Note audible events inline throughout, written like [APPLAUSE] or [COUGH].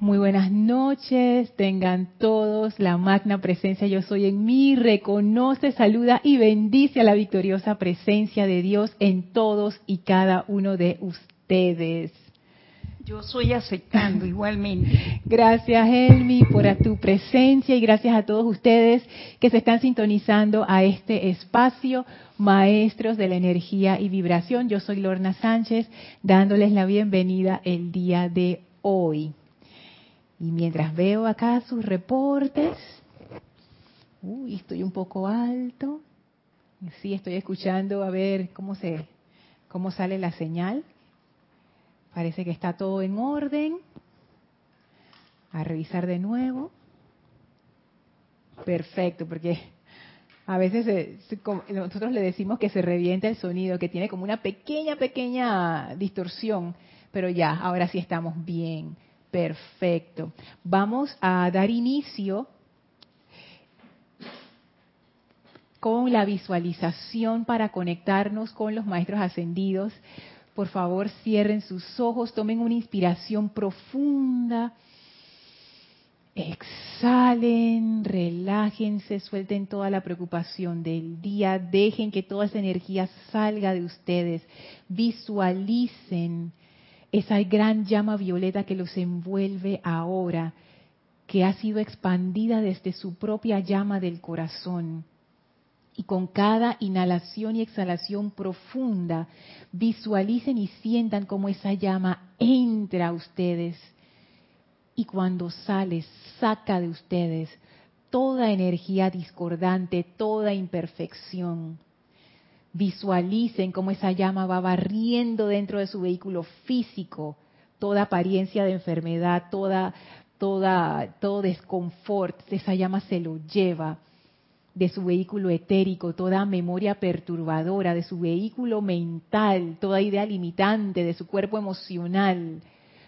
Muy buenas noches, tengan todos la magna presencia yo soy en mí, reconoce, saluda y bendice a la victoriosa presencia de Dios en todos y cada uno de ustedes. Yo soy aceptando [LAUGHS] igualmente. Gracias, Elmi, por tu presencia y gracias a todos ustedes que se están sintonizando a este espacio, maestros de la energía y vibración. Yo soy Lorna Sánchez, dándoles la bienvenida el día de hoy. Y mientras veo acá sus reportes, uy, estoy un poco alto. Sí, estoy escuchando a ver cómo se cómo sale la señal. Parece que está todo en orden. A revisar de nuevo. Perfecto, porque a veces nosotros le decimos que se revienta el sonido, que tiene como una pequeña, pequeña distorsión, pero ya, ahora sí estamos bien. Perfecto. Vamos a dar inicio con la visualización para conectarnos con los maestros ascendidos. Por favor, cierren sus ojos, tomen una inspiración profunda. Exhalen, relájense, suelten toda la preocupación del día, dejen que toda esa energía salga de ustedes, visualicen esa gran llama violeta que los envuelve ahora, que ha sido expandida desde su propia llama del corazón. Y con cada inhalación y exhalación profunda, visualicen y sientan cómo esa llama entra a ustedes. Y cuando sale, saca de ustedes toda energía discordante, toda imperfección Visualicen cómo esa llama va barriendo dentro de su vehículo físico toda apariencia de enfermedad, toda, toda, todo desconfort. Esa llama se lo lleva de su vehículo etérico, toda memoria perturbadora, de su vehículo mental, toda idea limitante, de su cuerpo emocional,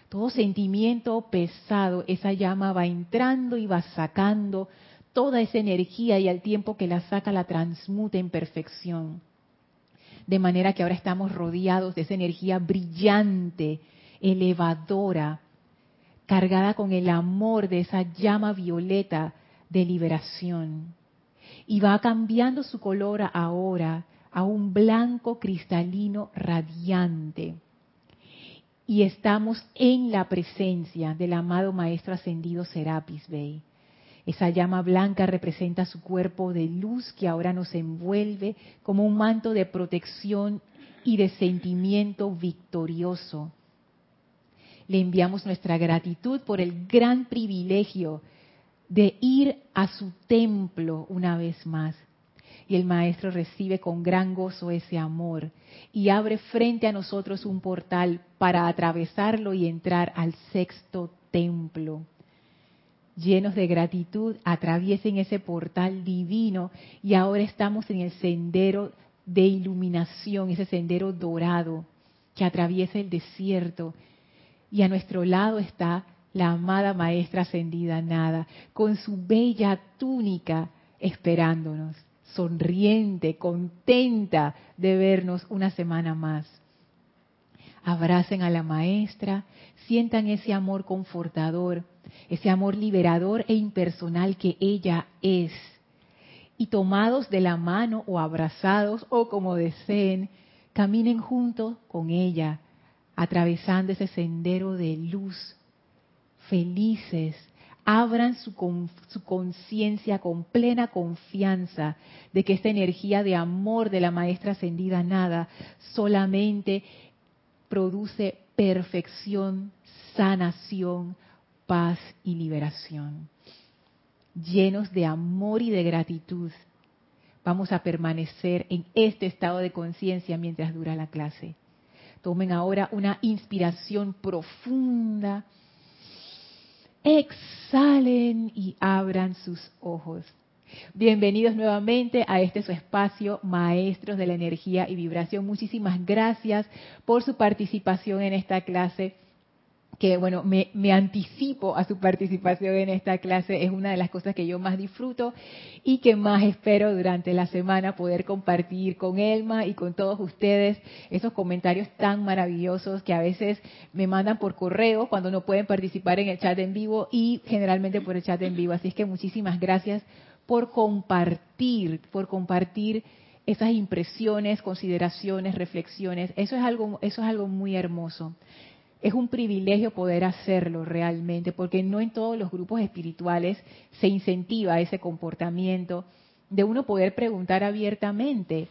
todo sentimiento pesado, esa llama va entrando y va sacando toda esa energía y al tiempo que la saca la transmuta en perfección de manera que ahora estamos rodeados de esa energía brillante, elevadora, cargada con el amor de esa llama violeta de liberación. Y va cambiando su color ahora a un blanco cristalino radiante. Y estamos en la presencia del amado Maestro Ascendido Serapis Bey esa llama blanca representa su cuerpo de luz que ahora nos envuelve como un manto de protección y de sentimiento victorioso. Le enviamos nuestra gratitud por el gran privilegio de ir a su templo una vez más. Y el Maestro recibe con gran gozo ese amor y abre frente a nosotros un portal para atravesarlo y entrar al sexto templo llenos de gratitud, atraviesen ese portal divino y ahora estamos en el sendero de iluminación, ese sendero dorado que atraviesa el desierto. Y a nuestro lado está la amada Maestra Ascendida Nada, con su bella túnica esperándonos, sonriente, contenta de vernos una semana más. Abracen a la Maestra, sientan ese amor confortador ese amor liberador e impersonal que ella es. Y tomados de la mano o abrazados o como deseen, caminen juntos con ella, atravesando ese sendero de luz, felices, abran su, su conciencia con plena confianza de que esta energía de amor de la maestra ascendida nada solamente produce perfección, sanación, paz y liberación. Llenos de amor y de gratitud, vamos a permanecer en este estado de conciencia mientras dura la clase. Tomen ahora una inspiración profunda. Exhalen y abran sus ojos. Bienvenidos nuevamente a este su espacio, Maestros de la Energía y Vibración. Muchísimas gracias por su participación en esta clase que bueno, me, me, anticipo a su participación en esta clase, es una de las cosas que yo más disfruto y que más espero durante la semana poder compartir con Elma y con todos ustedes esos comentarios tan maravillosos que a veces me mandan por correo cuando no pueden participar en el chat en vivo y generalmente por el chat en vivo. Así es que muchísimas gracias por compartir, por compartir esas impresiones, consideraciones, reflexiones. Eso es algo, eso es algo muy hermoso es un privilegio poder hacerlo realmente, porque no en todos los grupos espirituales se incentiva ese comportamiento de uno poder preguntar abiertamente,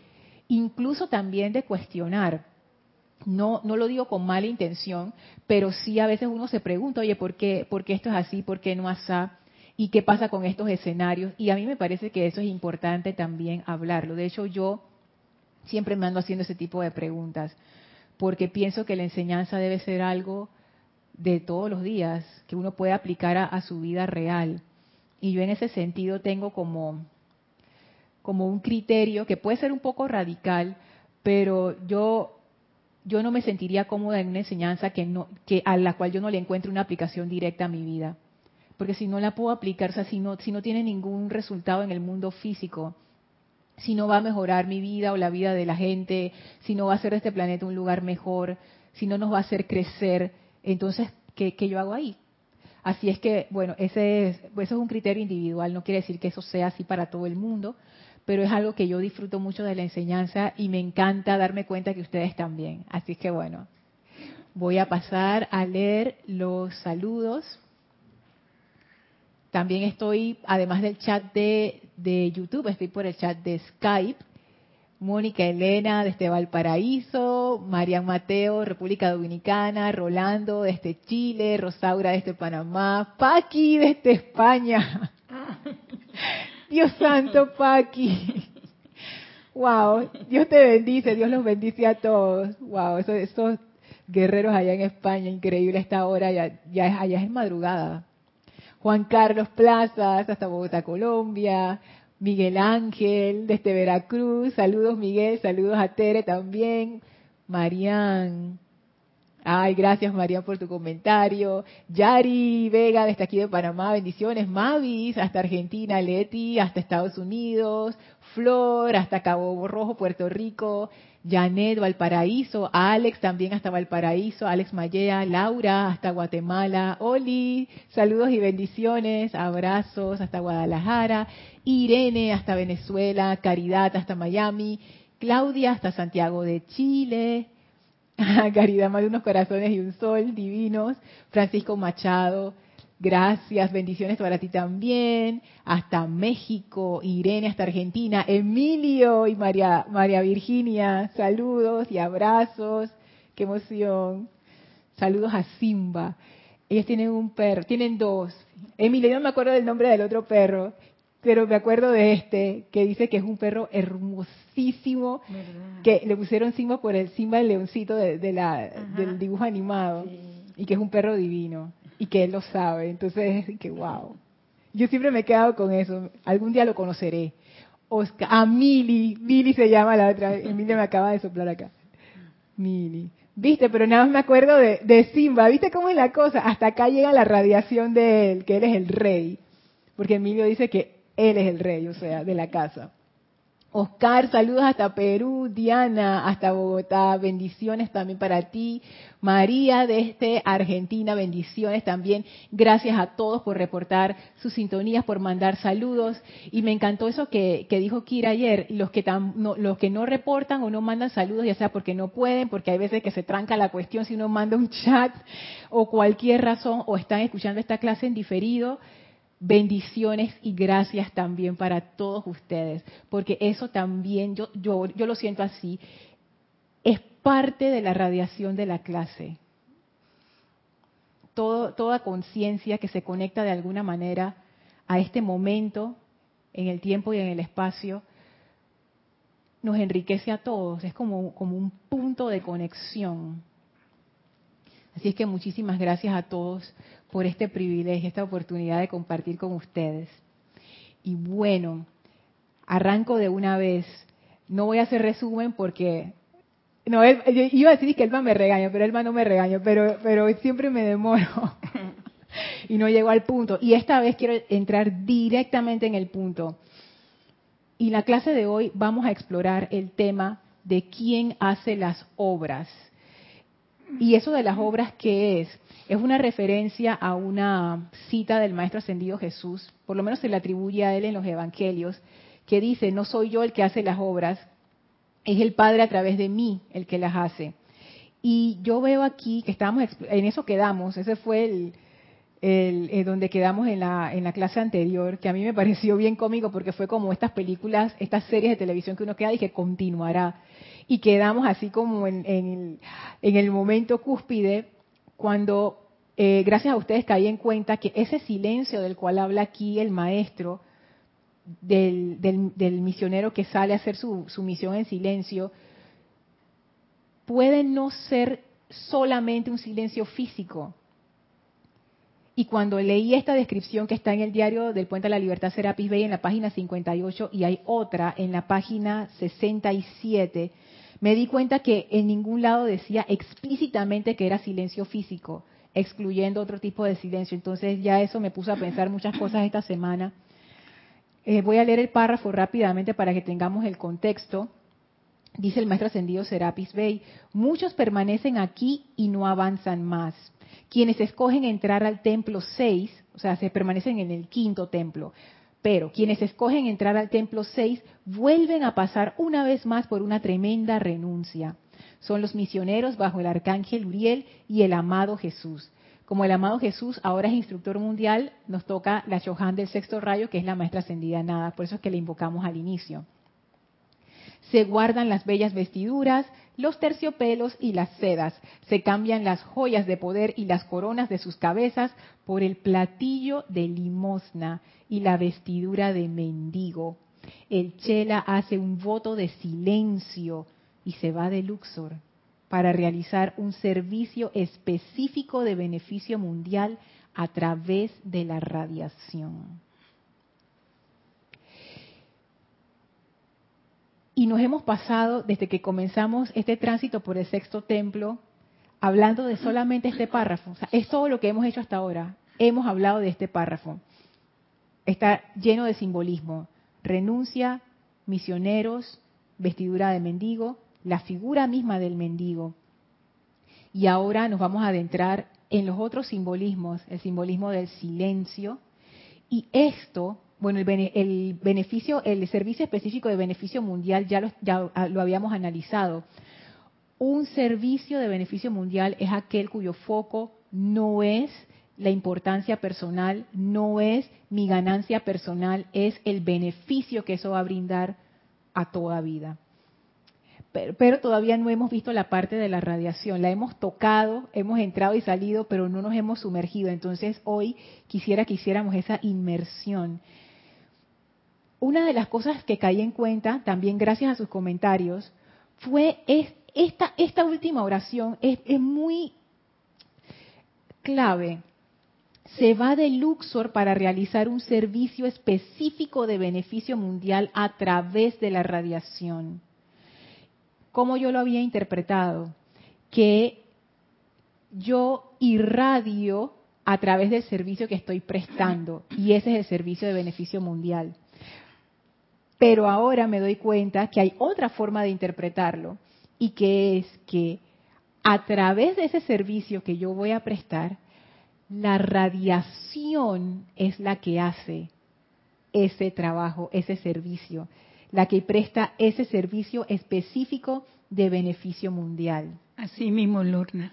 incluso también de cuestionar. No, no lo digo con mala intención, pero sí a veces uno se pregunta, oye, ¿por qué, por qué esto es así? ¿Por qué no asá? ¿Y qué pasa con estos escenarios? Y a mí me parece que eso es importante también hablarlo. De hecho, yo siempre me ando haciendo ese tipo de preguntas porque pienso que la enseñanza debe ser algo de todos los días, que uno puede aplicar a, su vida real. Y yo en ese sentido tengo como, como un criterio que puede ser un poco radical, pero yo, yo no me sentiría cómoda en una enseñanza que no, que a la cual yo no le encuentre una aplicación directa a mi vida. Porque si no la puedo aplicar, o sea, si no, si no tiene ningún resultado en el mundo físico, si no va a mejorar mi vida o la vida de la gente, si no va a hacer este planeta un lugar mejor, si no nos va a hacer crecer, entonces, ¿qué, yo hago ahí? Así es que, bueno, ese es, eso es un criterio individual, no quiere decir que eso sea así para todo el mundo, pero es algo que yo disfruto mucho de la enseñanza y me encanta darme cuenta que ustedes también. Así que, bueno, voy a pasar a leer los saludos. También estoy, además del chat de, de YouTube, estoy por el chat de Skype. Mónica Elena desde Valparaíso, Marian Mateo, República Dominicana, Rolando desde Chile, Rosaura desde Panamá, Paqui desde España. Dios santo, Paqui. Wow, Dios te bendice, Dios los bendice a todos. Wow, esos, esos guerreros allá en España, increíble esta hora, ya, ya allá es madrugada. Juan Carlos Plazas, hasta Bogotá, Colombia. Miguel Ángel, desde Veracruz. Saludos, Miguel. Saludos a Tere también. Marian. Ay, gracias, Marian, por tu comentario. Yari Vega, desde aquí de Panamá. Bendiciones. Mavis, hasta Argentina. Leti, hasta Estados Unidos. Flor, hasta Cabo Rojo, Puerto Rico. Janet, Valparaíso, Alex también hasta Valparaíso, Alex Mayea, Laura hasta Guatemala, Oli, saludos y bendiciones, abrazos hasta Guadalajara, Irene hasta Venezuela, Caridad hasta Miami, Claudia hasta Santiago de Chile, [LAUGHS] Caridad más de unos corazones y un sol divinos, Francisco Machado, Gracias, bendiciones para ti también. Hasta México, Irene hasta Argentina, Emilio y María, María Virginia, saludos y abrazos. Qué emoción. Saludos a Simba. Ellos tienen un perro, tienen dos. Emilio, no me acuerdo del nombre del otro perro, pero me acuerdo de este, que dice que es un perro hermosísimo, que le pusieron Simba por el Simba el leoncito de, la, del dibujo animado, y que es un perro divino y que él lo sabe. Entonces, que wow. Yo siempre me he quedado con eso. Algún día lo conoceré. Oscar, a ah, Mili, Mili se llama la otra. Emilia me acaba de soplar acá. Mili. Viste, pero nada más me acuerdo de, de Simba. ¿Viste cómo es la cosa? Hasta acá llega la radiación de él, que él es el rey. Porque Emilio dice que él es el rey, o sea, de la casa. Oscar, saludos hasta Perú, Diana hasta Bogotá, bendiciones también para ti. María desde Argentina, bendiciones también. Gracias a todos por reportar sus sintonías, por mandar saludos. Y me encantó eso que, dijo Kira ayer, los que, no, los que no reportan o no mandan saludos, ya sea porque no pueden, porque hay veces que se tranca la cuestión si uno manda un chat o cualquier razón, o están escuchando esta clase en diferido bendiciones y gracias también para todos ustedes, porque eso también, yo, yo, yo lo siento así, es parte de la radiación de la clase. Toda conciencia que se conecta de alguna manera a este momento, en el tiempo y en el espacio, nos enriquece a todos, es como, como un punto de conexión. Así es que muchísimas gracias a todos por este privilegio, esta oportunidad de compartir con ustedes. Y bueno, arranco de una vez. No voy a hacer resumen porque No, él, yo iba a decir que Elma me regaña, pero Elma no me regaña, pero, pero siempre me demoro [LAUGHS] y no llego al punto. Y esta vez quiero entrar directamente en el punto. Y la clase de hoy vamos a explorar el tema de quién hace las obras. Y eso de las obras, ¿qué es? Es una referencia a una cita del Maestro Ascendido Jesús, por lo menos se le atribuye a él en los Evangelios, que dice, no soy yo el que hace las obras, es el Padre a través de mí el que las hace. Y yo veo aquí que estamos, en eso quedamos, ese fue el, el, donde quedamos en la, en la clase anterior, que a mí me pareció bien cómico porque fue como estas películas, estas series de televisión que uno queda y que continuará. Y quedamos así como en, el, en el momento cúspide cuando, eh, gracias a ustedes, caí en cuenta que ese silencio del cual habla aquí el maestro, del, del, misionero que sale a hacer su, su misión en silencio, puede no ser solamente un silencio físico, y cuando leí esta descripción que está en el diario del Puente de la Libertad Serapis Bay en la página 58 y hay otra en la página 67, me di cuenta que en ningún lado decía explícitamente que era silencio físico, excluyendo otro tipo de silencio. Entonces ya eso me puso a pensar muchas cosas esta semana. Eh, voy a leer el párrafo rápidamente para que tengamos el contexto. Dice el maestro ascendido Serapis Bey, muchos permanecen aquí y no avanzan más quienes escogen entrar al templo 6, o sea, se permanecen en el quinto templo, pero quienes escogen entrar al templo 6 vuelven a pasar una vez más por una tremenda renuncia. Son los misioneros bajo el arcángel Uriel y el amado Jesús. Como el amado Jesús ahora es instructor mundial, nos toca la Johan del sexto rayo, que es la maestra ascendida nada, por eso es que le invocamos al inicio. Se guardan las bellas vestiduras, los terciopelos y las sedas. Se cambian las joyas de poder y las coronas de sus cabezas por el platillo de limosna y la vestidura de mendigo. El Chela hace un voto de silencio y se va de Luxor para realizar un servicio específico de beneficio mundial a través de la radiación. Y nos hemos pasado, desde que comenzamos este tránsito por el sexto templo, hablando de solamente este párrafo. Es todo lo que hemos hecho hasta ahora. Hemos hablado de este párrafo. Está lleno de simbolismo. Renuncia, misioneros, vestidura de mendigo, la figura misma del mendigo. Y ahora nos vamos a adentrar en los otros simbolismos, el simbolismo del silencio. Y esto bueno, el, beneficio, el servicio específico de beneficio mundial ya lo, habíamos analizado. Un servicio de beneficio mundial es aquel cuyo foco no es la importancia personal, no es mi ganancia personal, es el beneficio que eso va a brindar a toda vida pero, todavía no hemos visto la parte de la radiación. La hemos tocado, hemos entrado y salido, pero no nos hemos sumergido. Entonces hoy quisiera que hiciéramos esa inmersión. Una de las cosas que caí en cuenta, también gracias a sus comentarios, fue esta, esta última oración es, es muy clave. Se va de Luxor para realizar un servicio específico de beneficio mundial a través de la radiación como yo lo había interpretado, que yo irradio a través del servicio que estoy prestando y ese es el servicio de beneficio mundial. Pero ahora me doy cuenta que hay otra forma de interpretarlo y que es que a través de ese servicio que yo voy a prestar, la radiación es la que hace ese trabajo, ese servicio la que presta ese servicio específico de beneficio mundial. Así mismo, Lorna.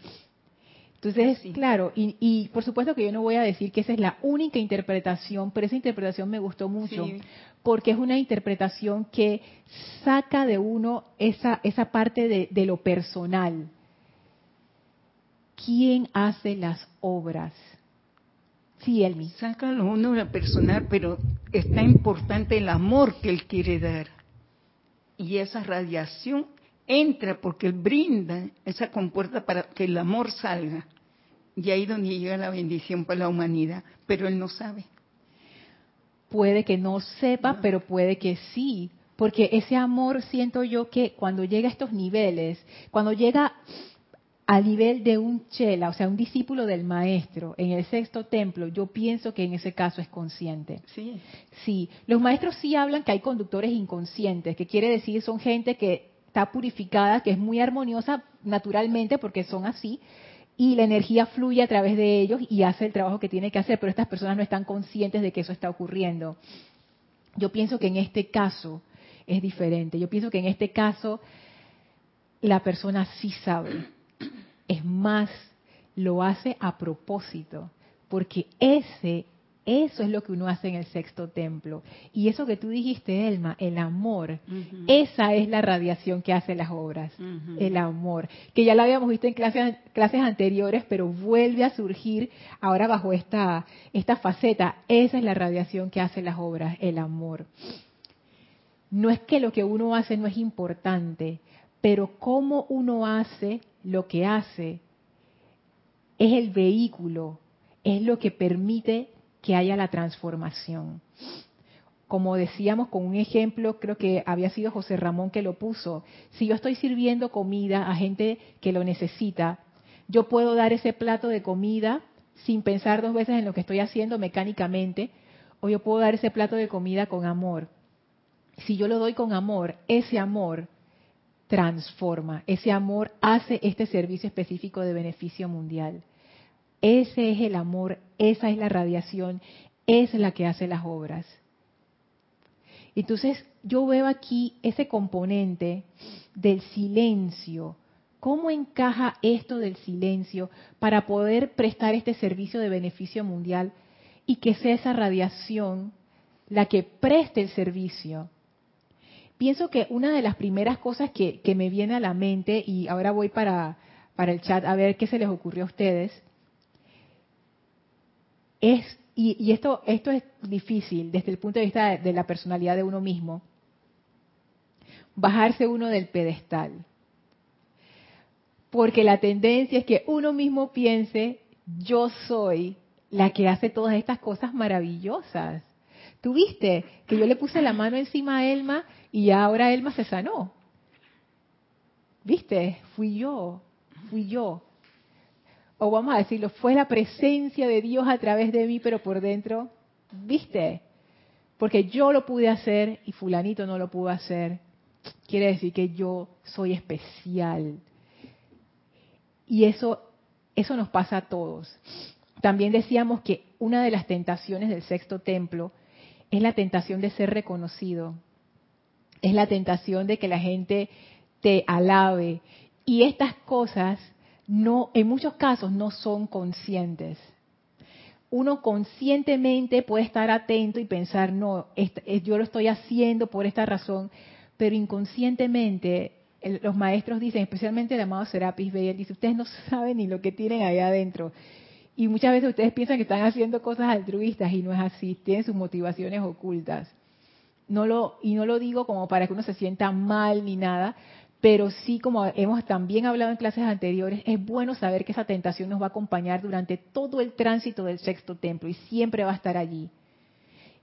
Entonces, claro, y, por supuesto que yo no voy a decir que esa es la única interpretación, pero esa interpretación me gustó mucho, porque es una interpretación que saca de uno esa, esa parte de, de lo personal. ¿Quién hace las obras? Sí, Elmi. Sácalo uno de personal, pero está importante el amor que él quiere dar. Y esa radiación entra porque él brinda esa compuerta para que el amor salga. Y ahí donde llega la bendición para la humanidad, pero él no sabe. Puede que no sepa, pero puede que sí, Porque ese amor siento yo que cuando llega a estos niveles, cuando llega a nivel de un chela, o sea, un discípulo del maestro en el sexto templo, yo pienso que en ese caso es consciente. Sí. Sí, los maestros sí hablan que hay conductores inconscientes, que quiere decir son gente que está purificada, que es muy armoniosa naturalmente porque son así, y la energía fluye a través de ellos y hace el trabajo que tiene que hacer, pero estas personas no están conscientes de que eso está ocurriendo. Yo pienso que en este caso es diferente. Yo pienso que en este caso la persona sí sabe es más, lo hace a propósito, porque ese, eso es lo que uno hace en el sexto templo. Y eso que tú dijiste, Elma, el amor, esa es la radiación que hace las obras, el amor, que ya lo habíamos visto en clases, clases anteriores, pero vuelve a surgir ahora bajo esta, esta faceta. Esa es la radiación que hace las obras, el amor. No es que lo que uno hace no es importante, pero cómo uno hace lo que hace es el vehículo, es lo que permite que haya la transformación. Como decíamos con un ejemplo, creo que había sido José Ramón que lo puso, si yo estoy sirviendo comida a gente que lo necesita, yo puedo dar ese plato de comida sin pensar dos veces en lo que estoy haciendo mecánicamente, o yo puedo dar ese plato de comida con amor. Si yo lo doy con amor, ese amor transforma. Ese amor hace este servicio específico de beneficio mundial. Ese es el amor, esa es la radiación, es la que hace las obras. Entonces yo veo aquí ese componente del silencio. ¿Cómo encaja esto del silencio para poder prestar este servicio de beneficio mundial y que sea esa radiación la que preste el servicio? pienso que una de las primeras cosas que, me viene a la mente, y ahora voy para, para el chat a ver qué se les ocurrió a ustedes, es, y, esto, esto es difícil desde el punto de vista de, de la personalidad de uno mismo, bajarse uno del pedestal. Porque la tendencia es que uno mismo piense, yo soy la que hace todas estas cosas maravillosas. Tuviste que yo le puse la mano encima a Elma y ahora Elma se sanó. ¿Viste? Fui yo, fui yo. O vamos a decirlo, fue la presencia de Dios a través de mí, pero por dentro, ¿viste? Porque yo lo pude hacer y fulanito no lo pudo hacer. Quiere decir que yo soy especial. Y eso, eso nos pasa a todos. También decíamos que una de las tentaciones del sexto templo es la tentación de ser reconocido es la tentación de que la gente te alabe. Y estas cosas no, en muchos casos no son conscientes. Uno conscientemente puede estar atento y pensar, no, eh, yo lo estoy haciendo por esta razón, pero inconscientemente los maestros dicen, especialmente el amado Serapis Bey, dice, ustedes no [LAUGHS] saben ni lo que tienen ahí adentro. Y muchas veces ustedes piensan que están haciendo cosas altruistas y no es así, tienen sus motivaciones ocultas y no lo digo como para que uno se sienta mal ni nada, pero sí como hemos también hablado en clases anteriores, es bueno saber que esa tentación nos va a acompañar durante todo el tránsito del sexto templo y siempre va a estar allí.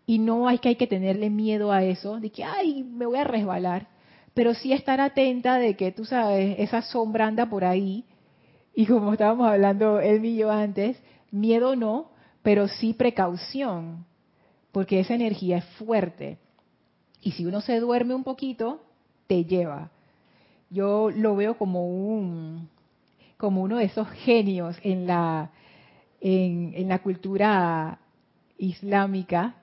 Y no hay que hay que tenerle miedo a eso, de que, ay, me voy a resbalar, pero sí estar atenta de que, tú sabes, esa sombra anda por ahí, y como estábamos hablando él y yo antes, miedo no, pero sí precaución, porque esa energía es fuerte. Y si uno se duerme un poquito, te lleva. Yo lo veo como un como uno de esos genios en la en, en la cultura islámica.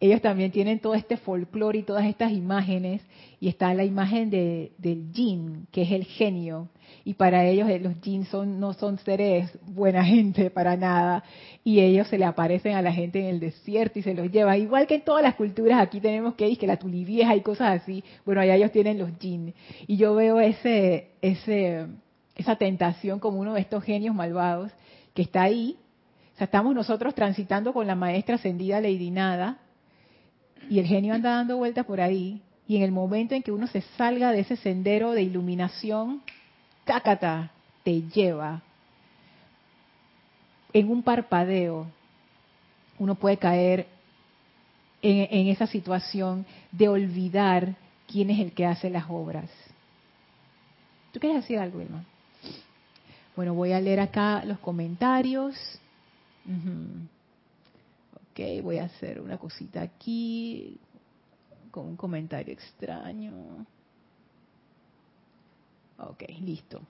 Ellos también tienen todo este folclore y todas estas imágenes, y está la imagen de, del jin, que es el genio, y para ellos eh, los jin son, no son seres buena gente para nada, y ellos se le aparecen a la gente en el desierto y se los llevan, igual que en todas las culturas aquí tenemos que que la tulivieja y cosas así, bueno, allá ellos tienen los jin, y yo veo ese, ese, esa tentación como uno de estos genios malvados que está ahí, o sea, estamos nosotros transitando con la maestra ascendida Lady Nada, y el genio anda dando vueltas por ahí, y en el momento en que uno se salga de ese sendero de iluminación, cácata, te lleva. En un parpadeo, uno puede caer en, esa situación de olvidar quién es el que hace las obras. ¿Tú quieres decir algo, Irma? Bueno, voy a leer acá los comentarios. Ok, voy a hacer una cosita aquí con un comentario extraño. Ok, listo.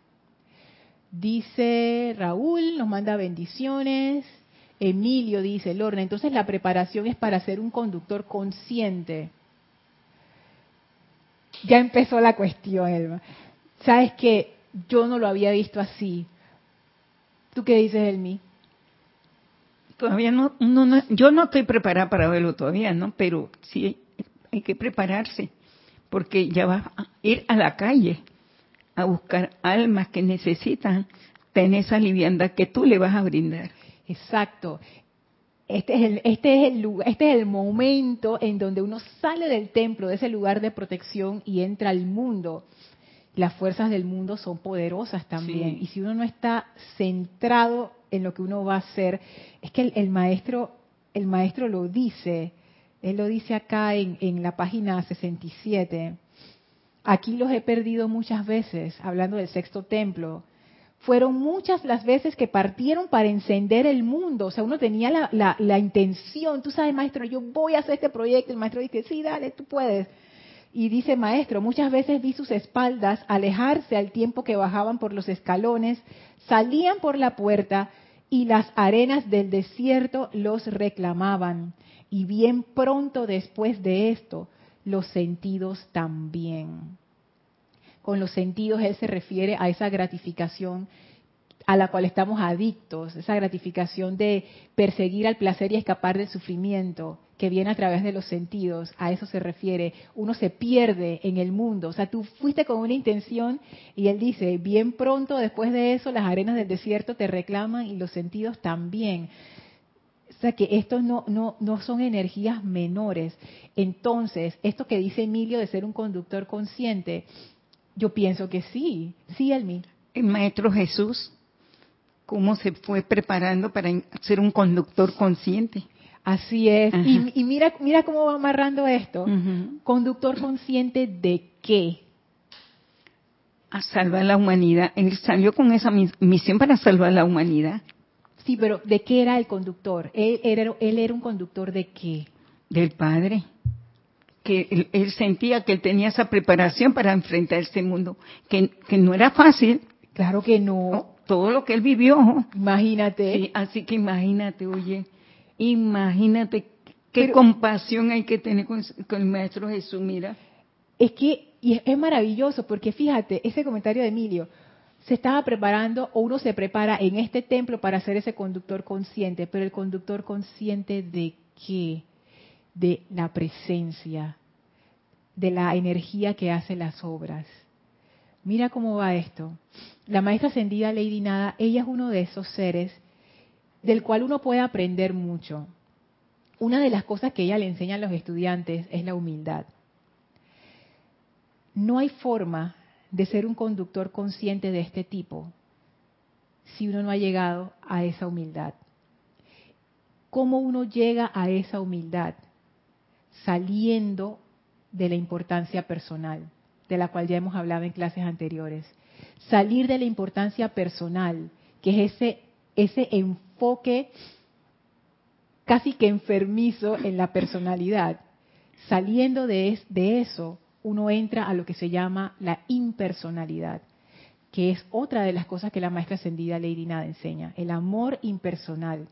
Dice Raúl, nos manda bendiciones. Emilio dice, Lorna, entonces la preparación es para ser un conductor consciente. Ya empezó la cuestión, Elma. Sabes que yo no lo había visto así. ¿Tú qué dices, Elmi? Todavía no, no, yo no estoy preparada para verlo todavía, ¿no? Pero sí hay que prepararse, porque ya vas a ir a la calle a buscar almas que necesitan tener esa liviandad que tú le vas a brindar. Exacto. Este es, el, este, es el, este es el momento en donde uno sale del templo, de ese lugar de protección y entra al mundo. Las fuerzas del mundo son poderosas también. Y si uno no está centrado en lo que uno va a hacer, es que el, maestro, el maestro lo dice, él lo dice acá en, en la página 67. Aquí los he perdido muchas veces, hablando del sexto templo fueron muchas las veces que partieron para encender el mundo. O sea, uno tenía la, intención, tú sabes, maestro, yo voy a hacer este proyecto. El maestro dice, sí, dale, tú puedes. Y dice, maestro, muchas veces vi sus espaldas alejarse al tiempo que bajaban por los escalones, salían por la puerta y las arenas del desierto los reclamaban. Y bien pronto después de esto, los sentidos también con los sentidos, él se refiere a esa gratificación a la cual estamos adictos, esa gratificación de perseguir al placer y escapar del sufrimiento que viene a través de los sentidos, a eso se refiere. Uno se pierde en el mundo, o sea, tú fuiste con una intención y él dice, bien pronto después de eso las arenas del desierto te reclaman y los sentidos también. O sea que estos no, no, no son energías menores. Entonces, esto que dice Emilio de ser un conductor consciente, yo pienso que sí, sí, Elmi. El Maestro Jesús, cómo se fue preparando para ser un conductor consciente. Así es. Y, mira, mira cómo va amarrando esto. Conductor consciente de qué? A salvar la humanidad. Él salió con esa misión para salvar la humanidad. Sí, pero ¿de qué era el conductor? Él era, él era un conductor de qué? Del Padre que él, sentía que él tenía esa preparación para enfrentar este mundo, que, no era fácil. Claro que no. Todo lo que él vivió. Imagínate. así que imagínate, oye, imagínate qué compasión hay que tener con, el Maestro Jesús, mira. Es que, y es, maravilloso, porque fíjate, ese comentario de Emilio, se estaba preparando o uno se prepara en este templo para ser ese conductor consciente, pero el conductor consciente de qué? de la presencia, de la energía que hace las obras. Mira cómo va esto. La maestra ascendida Lady Nada, ella es uno de esos seres del cual uno puede aprender mucho. Una de las cosas que ella le enseña a los estudiantes es la humildad. No hay forma de ser un conductor consciente de este tipo si uno no ha llegado a esa humildad. ¿Cómo uno llega a esa humildad? saliendo de la importancia personal, de la cual ya hemos hablado en clases anteriores. Salir de la importancia personal, que es ese, ese enfoque casi que enfermizo en la personalidad. Saliendo de, de eso, uno entra a lo que se llama la impersonalidad, que es otra de las cosas que la maestra ascendida Lady Nada enseña, el amor impersonal.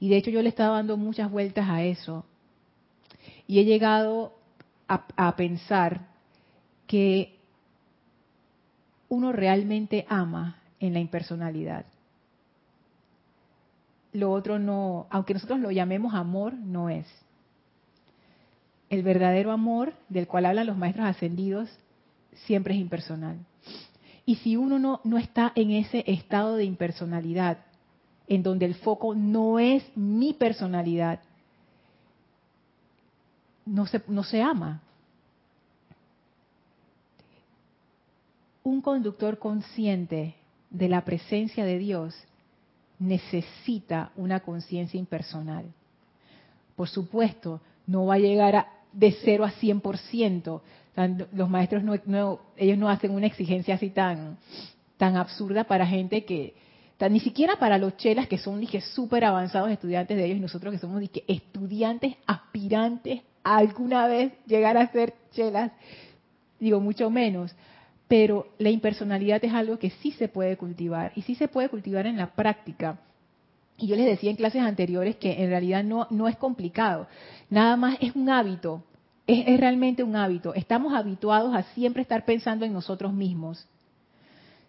Y de hecho yo le estaba dando muchas vueltas a eso y he llegado a, pensar que uno realmente ama en la impersonalidad. Lo otro no, aunque nosotros lo llamemos amor, no es. El verdadero amor del cual hablan los maestros ascendidos siempre es impersonal. Y si uno no, está en ese estado de impersonalidad, en donde el foco no es mi personalidad, no se, no se ama. Un conductor consciente de la presencia de Dios necesita una conciencia impersonal. Por supuesto, no va a llegar a, de 0 a 100%. Los maestros no, ellos no hacen una exigencia así tan, tan absurda para gente que, ni siquiera para los chelas que son dije súper avanzados estudiantes de ellos y nosotros que somos estudiantes aspirantes alguna vez llegar a ser chelas, digo mucho menos. Pero la impersonalidad es algo que sí se puede cultivar y sí se puede cultivar en la práctica. Y yo les decía en clases anteriores que en realidad no, no es complicado, nada más es un hábito, es, es realmente un hábito. Estamos habituados a siempre estar pensando en nosotros mismos.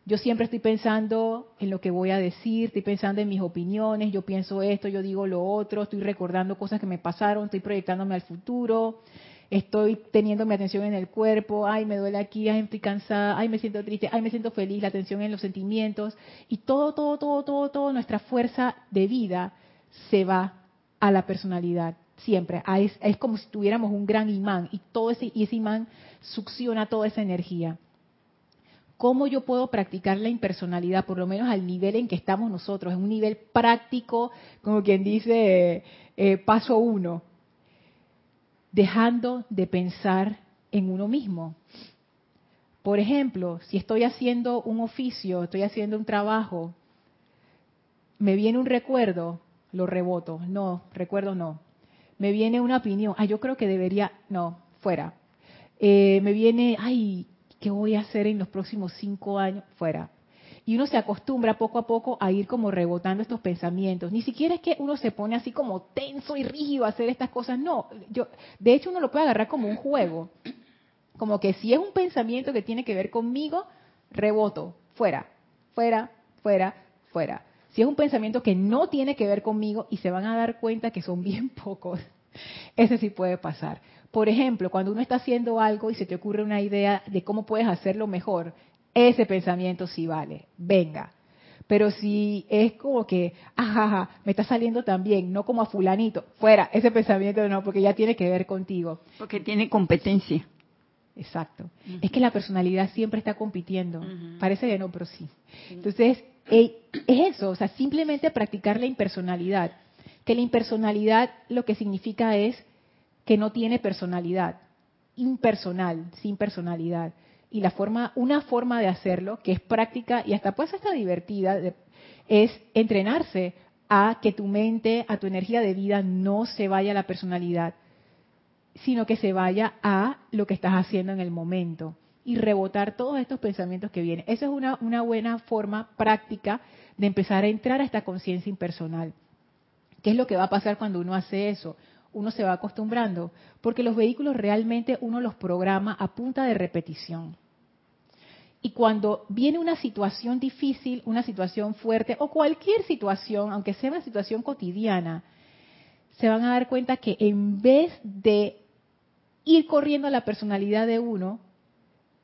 Yo siempre estoy pensando en lo que voy a decir, estoy pensando en mis opiniones, yo pienso esto, yo digo lo otro, estoy recordando cosas que me pasaron, estoy proyectándome al futuro, estoy teniendo mi atención en el cuerpo, ay, me duele aquí, ay, estoy cansada, ay, me siento triste, ay, me siento feliz, la atención en los sentimientos. Y todo, todo, todo, todo, todo, nuestra fuerza de vida se va a la personalidad siempre. Es, es como si tuviéramos un gran imán y todo ese, y ese imán succiona toda esa energía. Cómo yo puedo practicar la impersonalidad, por lo menos al nivel en que estamos nosotros, en un nivel práctico, como quien dice, eh, paso uno, dejando de pensar en uno mismo. Por ejemplo, si estoy haciendo un oficio, estoy haciendo un trabajo, me viene un recuerdo, lo reboto, no, recuerdo no. Me viene una opinión, ah, yo creo que debería, no, fuera. Eh, me viene, ay, ¿qué voy a hacer en los próximos cinco años? Fuera. Y uno se acostumbra poco a poco a ir como rebotando estos pensamientos. Ni siquiera es que uno se pone así como tenso y rígido a hacer estas cosas. No, yo, de hecho uno lo puede agarrar como un juego. Como que si es un pensamiento que tiene que ver conmigo, reboto, fuera, fuera, fuera, fuera. Si es un pensamiento que no tiene que ver conmigo y se van a dar cuenta que son bien [LAUGHS] pocos, ese sí puede pasar. Por ejemplo, cuando uno está haciendo algo y se te ocurre una idea de cómo puedes hacerlo mejor, ese pensamiento sí vale, venga. Pero si es como que, ajaja, me está saliendo también, no como a fulanito, fuera, ese pensamiento no, porque ya tiene que ver contigo. Porque tiene competencia. Exacto. Es que la personalidad siempre está compitiendo. Parece que no, pero sí. Entonces, es eso, o sea, simplemente practicar la impersonalidad. Que la impersonalidad lo que significa es que no tiene personalidad, impersonal, sin personalidad. Y la forma, una forma de hacerlo, que es práctica y hasta pues hasta divertida, es entrenarse a que tu mente, a tu energía de vida no se vaya a la personalidad, sino que se vaya a lo que estás haciendo en el momento y rebotar todos estos pensamientos que vienen. Esa es una, una buena forma práctica de empezar a entrar a esta conciencia impersonal. ¿Qué es lo que va a pasar cuando uno hace eso? Uno se va acostumbrando, porque los vehículos realmente uno los programa a punta de repetición. Y cuando viene una situación difícil, una situación fuerte o cualquier situación, aunque sea una situación cotidiana, se van a dar cuenta que en vez de ir corriendo a la personalidad de uno,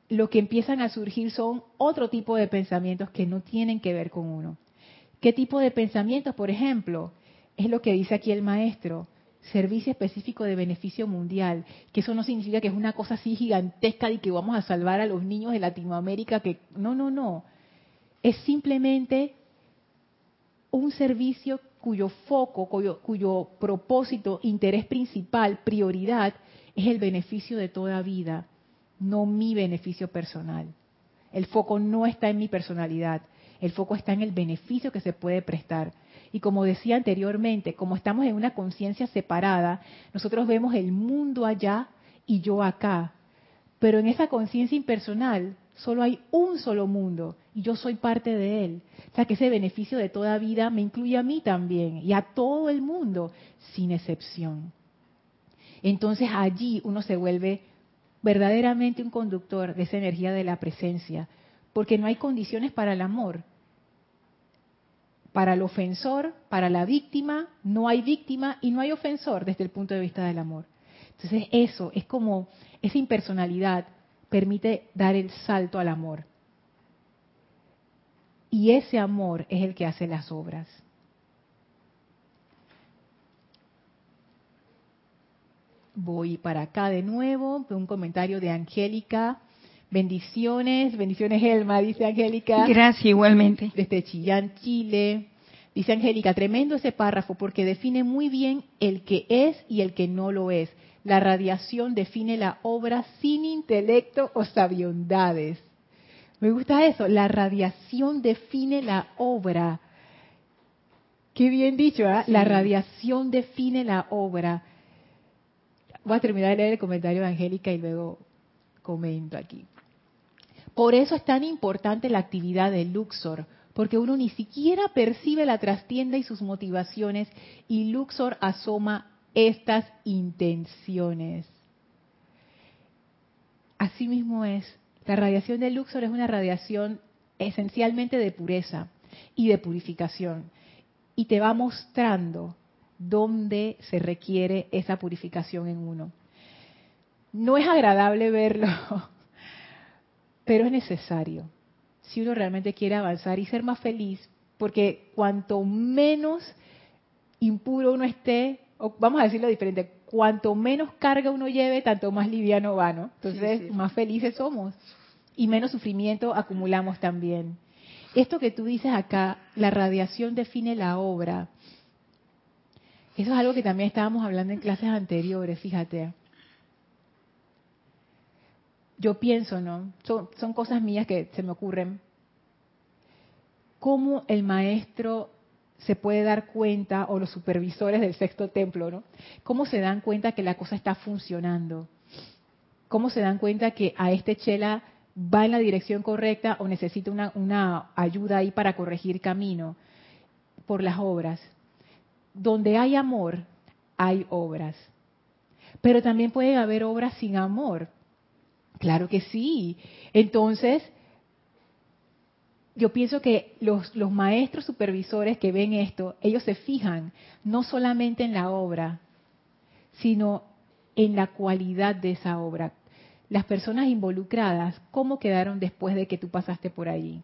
lo que empiezan a surgir son otro tipo de pensamientos que no tienen que ver con uno. ¿Qué tipo de pensamientos, por ejemplo? Es lo que dice aquí el maestro servicio específico de beneficio mundial, que eso no significa que es una cosa así gigantesca y que vamos a salvar a los niños de Latinoamérica, que no, no, no. Es simplemente un servicio cuyo foco, cuyo, cuyo propósito, interés principal, prioridad, es el beneficio de toda vida, no mi beneficio personal. El foco no está en mi personalidad, el foco está en el beneficio que se puede prestar. Y como decía anteriormente, como estamos en una conciencia separada, nosotros vemos el mundo allá y yo acá. Pero en esa conciencia impersonal solo hay un solo mundo y yo soy parte de él. O sea que ese beneficio de toda vida me incluye a mí también y a todo el mundo, sin excepción. Entonces allí uno se vuelve verdaderamente un conductor de esa energía de la presencia, porque no hay condiciones para el amor. Para el ofensor, para la víctima, no hay víctima y no hay ofensor desde el punto de vista del amor. Entonces eso es como esa impersonalidad permite dar el salto al amor. Y ese amor es el que hace las obras. Voy para acá de nuevo, un comentario de Angélica. Bendiciones, bendiciones Elma, dice Angélica. Gracias igualmente. Desde Chillán, Chile. Dice Angélica, tremendo ese párrafo porque define muy bien el que es y el que no lo es. La radiación define la obra sin intelecto o sabiondades. Me gusta eso, la radiación define la obra. Qué bien dicho, ¿eh? La radiación define la obra. Voy a terminar de leer el comentario de Angélica y luego comento aquí. Por eso es tan importante la actividad de Luxor, porque uno ni siquiera percibe la trastienda y sus motivaciones y Luxor asoma estas intenciones. Así mismo es. La radiación de Luxor es una radiación esencialmente de pureza y de purificación. Y te va mostrando dónde se requiere esa purificación en uno. No es agradable verlo, pero es necesario si uno realmente quiere avanzar y ser más feliz, porque cuanto menos impuro uno esté, o vamos a decirlo diferente, cuanto menos carga uno lleve, tanto más liviano va, ¿no? Entonces, más felices somos y menos sufrimiento acumulamos también. Esto que tú dices acá, la radiación define la obra. Eso es algo que también estábamos hablando en clases anteriores, fíjate. Yo pienso, ¿no? Son, son cosas mías que se me ocurren. ¿Cómo el maestro se puede dar cuenta, o los supervisores del sexto templo, ¿no? ¿Cómo se dan cuenta que la cosa está funcionando? ¿Cómo se dan cuenta que a este chela va en la dirección correcta o necesita una, una ayuda ahí para corregir camino? Por las obras. Donde hay amor, hay obras. Pero también puede haber obras sin amor. Claro que sí. Entonces, yo pienso que los, los, maestros supervisores que ven esto, ellos se fijan no solamente en la obra, sino en la cualidad de esa obra. Las personas involucradas, ¿cómo quedaron después de que tú pasaste por allí?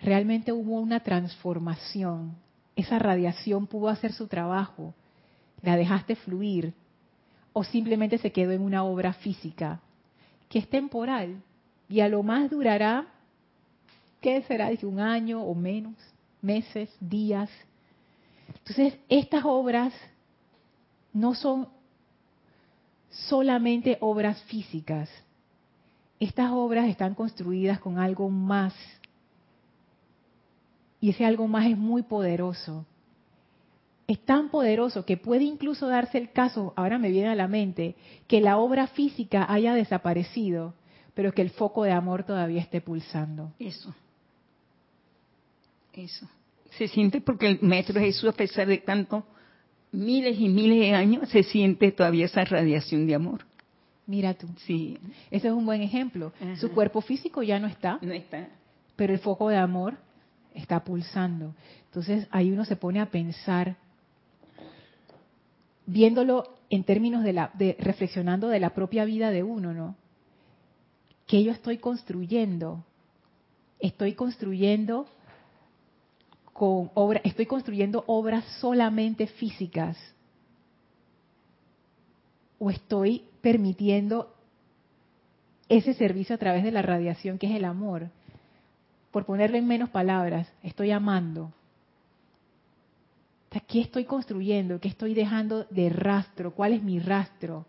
Realmente hubo una transformación. Esa radiación pudo hacer su trabajo. La dejaste fluir. O simplemente se quedó en una obra física, que es temporal y a lo más durará ¿qué será? Un año o menos, meses, días. Entonces, estas obras no son solamente obras físicas. Estas obras están construidas con algo más. Y ese algo más es muy poderoso. Es tan poderoso que puede incluso darse el caso, ahora me viene a la mente, que la obra física haya desaparecido, pero que el foco de amor todavía esté pulsando. Eso. Eso. Se siente porque el Maestro Jesús, a pesar de tanto miles y miles de años, se siente todavía esa radiación de amor. Mira tú. Sí. Ese es un buen ejemplo. Su cuerpo físico ya no está. No está. Pero el foco de amor está pulsando. Entonces ahí uno se pone a pensar, viéndolo en términos de la, de reflexionando de la propia vida de uno, ¿no? ¿Qué yo estoy construyendo? Estoy construyendo con obra, estoy construyendo obras solamente físicas o estoy permitiendo ese servicio a través de la radiación que es el amor. Por ponerlo en menos palabras, estoy amando. ¿Qué estoy construyendo? ¿Qué estoy dejando de rastro? ¿Cuál es mi rastro?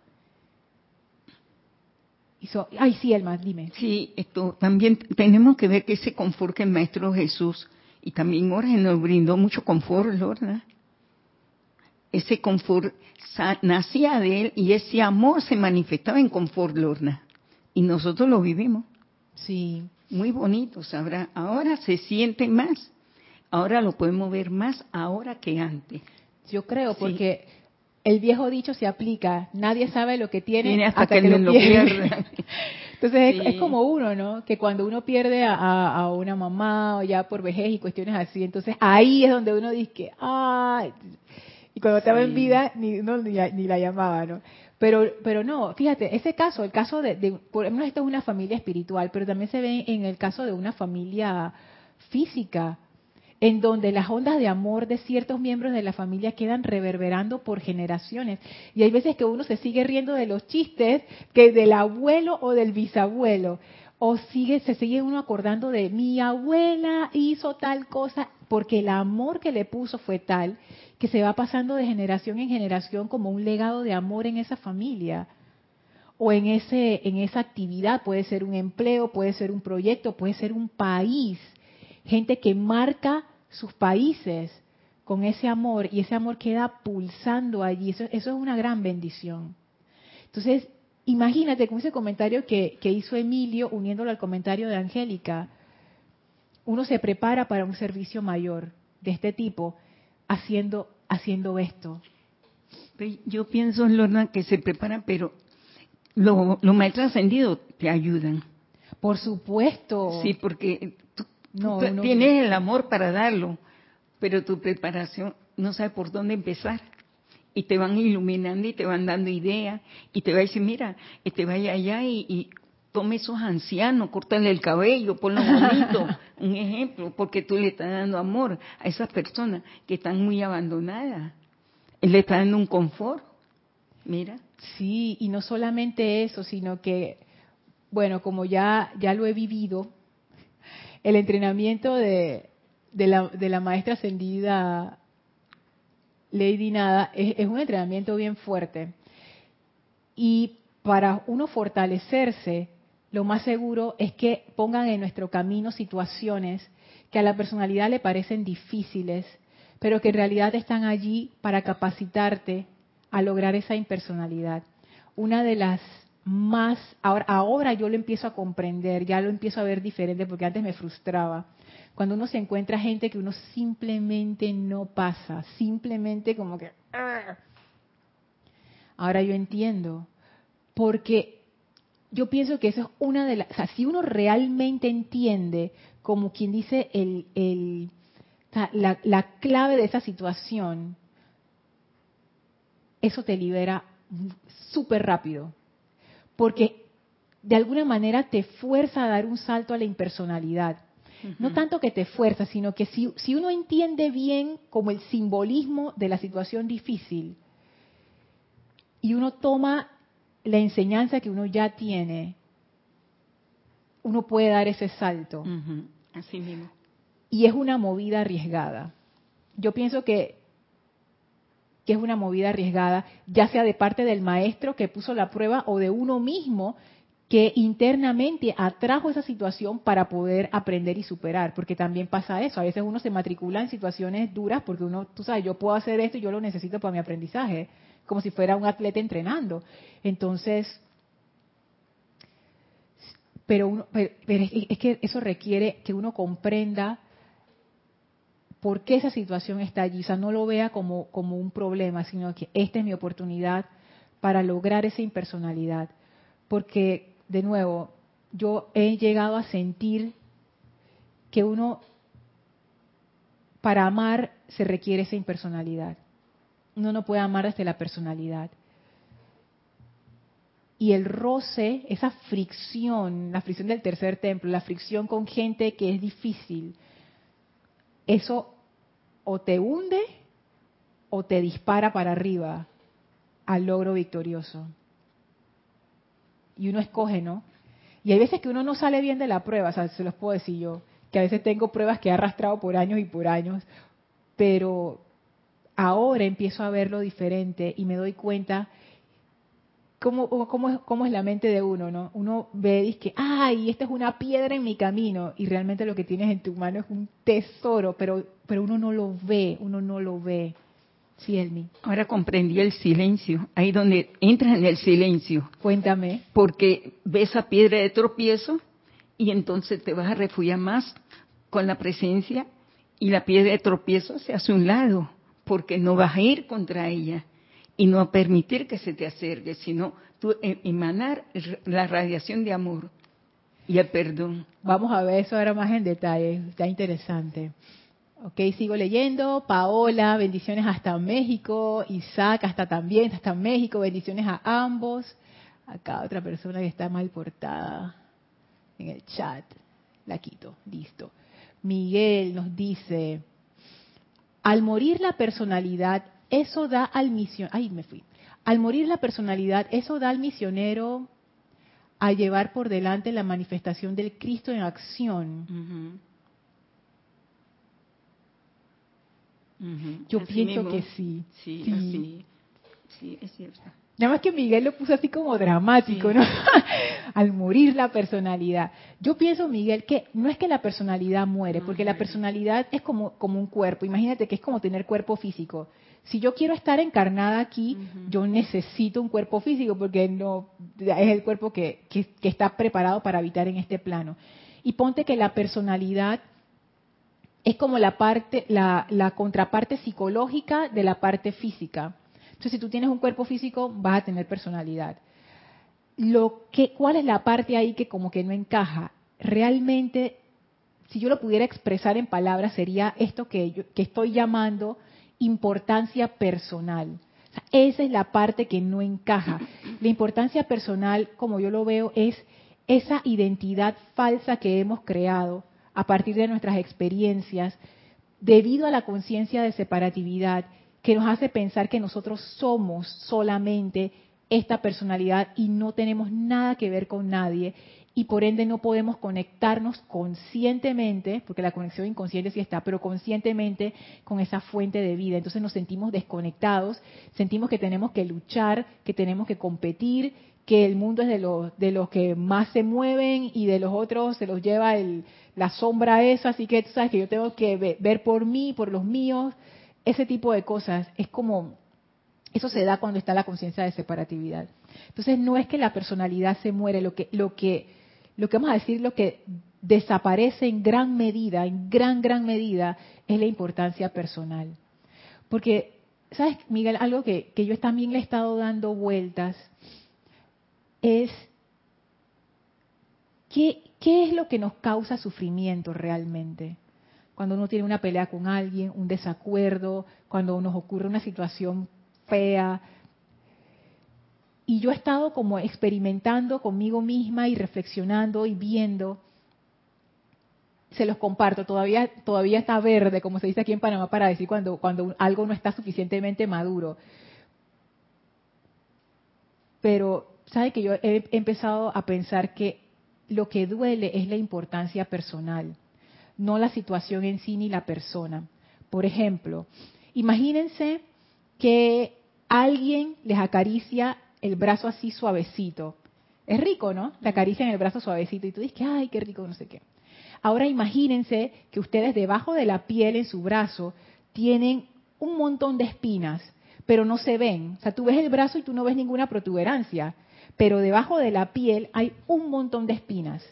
ay, sí, Elma, dime. Sí, esto también tenemos que ver que ese confort que el Maestro Jesús y también ahora nos brindó mucho confort, Lorna. Ese confort nacía de él y ese amor se manifestaba en confort, Lorna. Y nosotros lo vivimos. Sí. Muy bonito, sabrá. Ahora se siente más. Ahora lo podemos ver más ahora que antes. Yo creo, porque el viejo dicho se aplica. Nadie sabe lo que tiene, hasta, que, lo, pierde. [LAUGHS] Entonces es, como uno, ¿no? Que cuando uno pierde a, una mamá o ya por vejez y cuestiones así, entonces ahí es donde uno dice, ay, y cuando estaba en vida ni, ni, la llamaba, ¿no? Pero, pero no, fíjate, ese caso, el caso de, de, por ejemplo, esto es una familia espiritual, pero también se ve en el caso de una familia física en donde las ondas de amor de ciertos miembros de la familia quedan reverberando por generaciones. Y hay veces que uno se sigue riendo de los chistes que del abuelo o del bisabuelo. O sigue, se sigue uno acordando de mi abuela hizo tal cosa, porque el amor que le puso fue tal que se va pasando de generación en generación como un legado de amor en esa familia o en ese en esa actividad, puede ser un empleo, puede ser un proyecto, puede ser un país, gente que marca sus países con ese amor y ese amor queda pulsando allí, eso, eso es una gran bendición. Entonces, imagínate con ese comentario que, que hizo Emilio, uniéndolo al comentario de Angélica, uno se prepara para un servicio mayor de este tipo haciendo, haciendo esto. Yo pienso, Lorna, que se prepara, pero los lo maestros ascendidos te ayudan. Por supuesto. Sí, porque tú, tienes el amor para darlo, pero tu preparación no sabe por dónde empezar. Y te van iluminando y te van dando ideas y te va a decir, mira, este vaya allá y, y tome esos ancianos, córtale el cabello, ponlo bonito, [LAUGHS] un ejemplo, porque tú le estás dando amor a esas personas que están muy abandonadas. Él le está dando un confort. Mira. Sí, y no solamente eso, sino que, bueno, como ya, ya lo he vivido, el entrenamiento de, la maestra ascendida Lady Nada es, es un entrenamiento bien fuerte. Y para uno fortalecerse, lo más seguro es que pongan en nuestro camino situaciones que a la personalidad le parecen difíciles, pero que en realidad están allí para capacitarte a lograr esa impersonalidad. Una de las más, ahora, ahora yo lo empiezo a comprender, ya lo empiezo a ver diferente porque antes me frustraba. Cuando uno se encuentra gente que uno simplemente no pasa, simplemente como que... Ahora yo entiendo, porque yo pienso que eso es una de las, o sea, si uno realmente entiende, como quien dice, el, el, la, la clave de esa situación, eso te libera súper rápido. Porque de alguna manera te fuerza a dar un salto a la impersonalidad. No tanto que te fuerza, sino que si, si uno entiende bien como el simbolismo de la situación difícil y uno toma la enseñanza que uno ya tiene, uno puede dar ese salto. Así mismo. Y es una movida arriesgada. Yo pienso que, que es una movida arriesgada, ya sea de parte del maestro que puso la prueba o de uno mismo que internamente atrajo esa situación para poder aprender y superar, porque también pasa eso, a veces uno se matricula en situaciones duras porque uno, tú sabes, yo puedo hacer esto y yo lo necesito para mi aprendizaje, como si fuera un atleta entrenando. Entonces, pero, es que eso requiere que uno comprenda por qué esa situación está allí, o sea, no lo vea como, como un problema, sino que esta es mi oportunidad para lograr esa impersonalidad. Porque, de nuevo, yo he llegado a sentir que uno, para amar, se requiere esa impersonalidad uno no puede amar desde la personalidad. Y el roce, esa fricción, la fricción del tercer templo, la fricción con gente que es difícil, eso o te hunde o te dispara para arriba al logro victorioso. Y uno escoge, ¿no? Y hay veces que uno no sale bien de la prueba, o sea, se los puedo decir yo, que a veces tengo pruebas que he arrastrado por años y por años, pero ahora empiezo a verlo diferente y me doy cuenta cómo, cómo, es, cómo es la mente de uno, ¿no? Uno ve y dice, que, ay, esta es una piedra en mi camino y realmente lo que tienes en tu mano es un tesoro, pero, pero uno no lo ve, uno no lo ve. Sí, Elmi. Ahora comprendí el silencio, ahí donde entras en el silencio. Cuéntame. Porque ves esa piedra de tropiezo y entonces te vas a refugiar más con la presencia y la piedra de tropiezo se hace un lado porque no vas a ir contra ella y no permitir que se te acerque, sino tú e, emanar la radiación de amor y el perdón. Vamos a ver eso ahora más en detalle, está interesante. Ok, sigo leyendo. Paola, bendiciones hasta México. Isaac, hasta también, hasta México, bendiciones a ambos. Acá otra persona que está mal portada en el chat. La quito, listo. Miguel nos dice, al morir la personalidad, eso da al misionero, ay, me fui. Al morir la personalidad, eso da al misionero a llevar por delante la manifestación del Cristo en acción. Yo pienso que sí. Sí, sí. Sí, es cierto. Nada más que Miguel lo puso así como dramático, ¿no? [LAUGHS] Al morir la personalidad. Yo pienso, Miguel, que no es que la personalidad muere, porque la personalidad es como, como un cuerpo. Imagínate que es como tener cuerpo físico. Si yo quiero estar encarnada aquí, yo necesito un cuerpo físico, porque no es el cuerpo que, que, que está preparado para habitar en este plano. Y ponte que la personalidad es como la parte, la, la contraparte psicológica de la parte física. Entonces, si tú tienes un cuerpo físico, vas a tener personalidad. Lo que, ¿Cuál es la parte ahí que como que no encaja? Realmente, si yo lo pudiera expresar en palabras, sería esto que, yo, que estoy llamando importancia personal. esa es la parte que no encaja. La importancia personal, como yo lo veo, es esa identidad falsa que hemos creado a partir de nuestras experiencias, debido a la conciencia de separatividad que nos hace pensar que nosotros somos solamente esta personalidad y no tenemos nada que ver con nadie y por ende no podemos conectarnos conscientemente, porque la conexión inconsciente sí está, pero conscientemente con esa fuente de vida. Entonces nos sentimos desconectados, sentimos que tenemos que luchar, que tenemos que competir, que el mundo es de los, de los que más se mueven y de los otros se los lleva el, la sombra esa, así que tú sabes que yo tengo que ver por mí, por los míos, ese tipo de cosas es como, eso se da cuando está la conciencia de separatividad. Entonces no es que la personalidad se muere, lo que, lo que, lo que vamos a decir, lo que desaparece en gran medida, en gran, gran medida, es la importancia personal. Porque, ¿sabes, Miguel? Algo que, que yo también le he estado dando vueltas es ¿qué, ¿qué es lo que nos causa sufrimiento realmente? cuando uno tiene una pelea con alguien, un desacuerdo, cuando nos ocurre una situación fea. Y yo he estado como experimentando conmigo misma y reflexionando y viendo. Se los comparto, todavía, todavía está verde, como se dice aquí en Panamá, para decir cuando, cuando algo no está suficientemente maduro. Pero, ¿sabe que yo he empezado a pensar que lo que duele es la importancia personal? no la situación en sí ni la persona. Por ejemplo, imagínense que alguien les acaricia el brazo así suavecito. Es rico, ¿no? Le acarician el brazo suavecito y tú dices, ay, qué rico, no sé qué. Ahora imagínense que ustedes debajo de la piel en su brazo tienen un montón de espinas, pero no se ven. O sea, tú ves el brazo y tú no ves ninguna protuberancia, pero debajo de la piel hay un montón de espinas.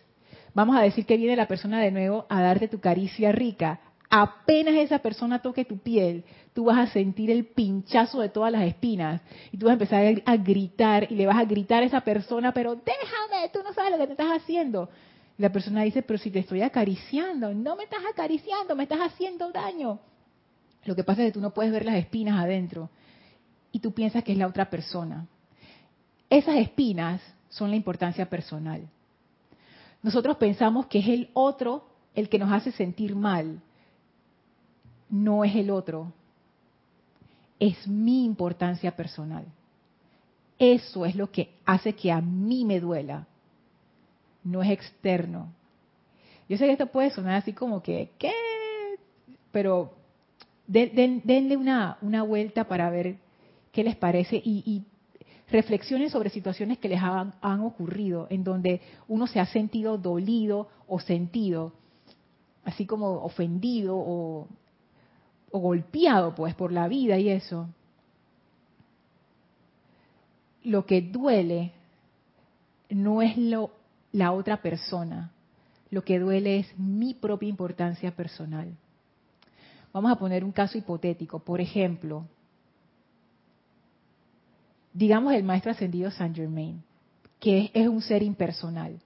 Vamos a decir que viene la persona de nuevo a darte tu caricia rica. Apenas esa persona toque tu piel, tú vas a sentir el pinchazo de todas las espinas y tú vas a empezar a gritar y le vas a gritar a esa persona, pero déjame, tú no sabes lo que te estás haciendo. Y la persona dice, pero si te estoy acariciando, no me estás acariciando, me estás haciendo daño. Lo que pasa es que tú no puedes ver las espinas adentro y tú piensas que es la otra persona. Esas espinas son la importancia personal nosotros pensamos que es el otro el que nos hace sentir mal. No es el otro. Es mi importancia personal. Eso es lo que hace que a mí me duela. No es externo. Yo sé que esto puede sonar así como que, ¿qué? Pero denle una, una vuelta para ver qué les parece y, y reflexionen sobre situaciones que les han, ocurrido, en donde uno se ha sentido dolido o sentido, así como ofendido o, golpeado pues por la vida y eso. Lo que duele no es lo, la otra persona, lo que duele es mi propia importancia personal. Vamos a poner un caso hipotético. Por ejemplo, digamos el maestro ascendido Saint Germain, que es, un ser impersonal.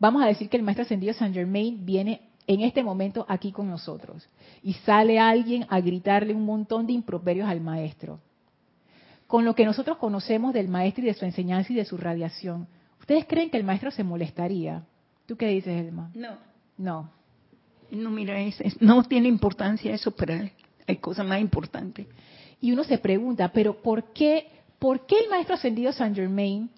Vamos a decir que el maestro ascendido Saint Germain viene en este momento aquí con nosotros y sale alguien a gritarle un montón de improperios al maestro. Con lo que nosotros conocemos del maestro y de su enseñanza y de su radiación, ¿ustedes creen que el maestro se molestaría? ¿Tú qué dices, Elma? No. No. No, mira, no tiene importancia eso para él. Hay cosas más importantes. Y uno se pregunta, ¿pero por qué ¿Por qué el maestro ascendido Saint Germain?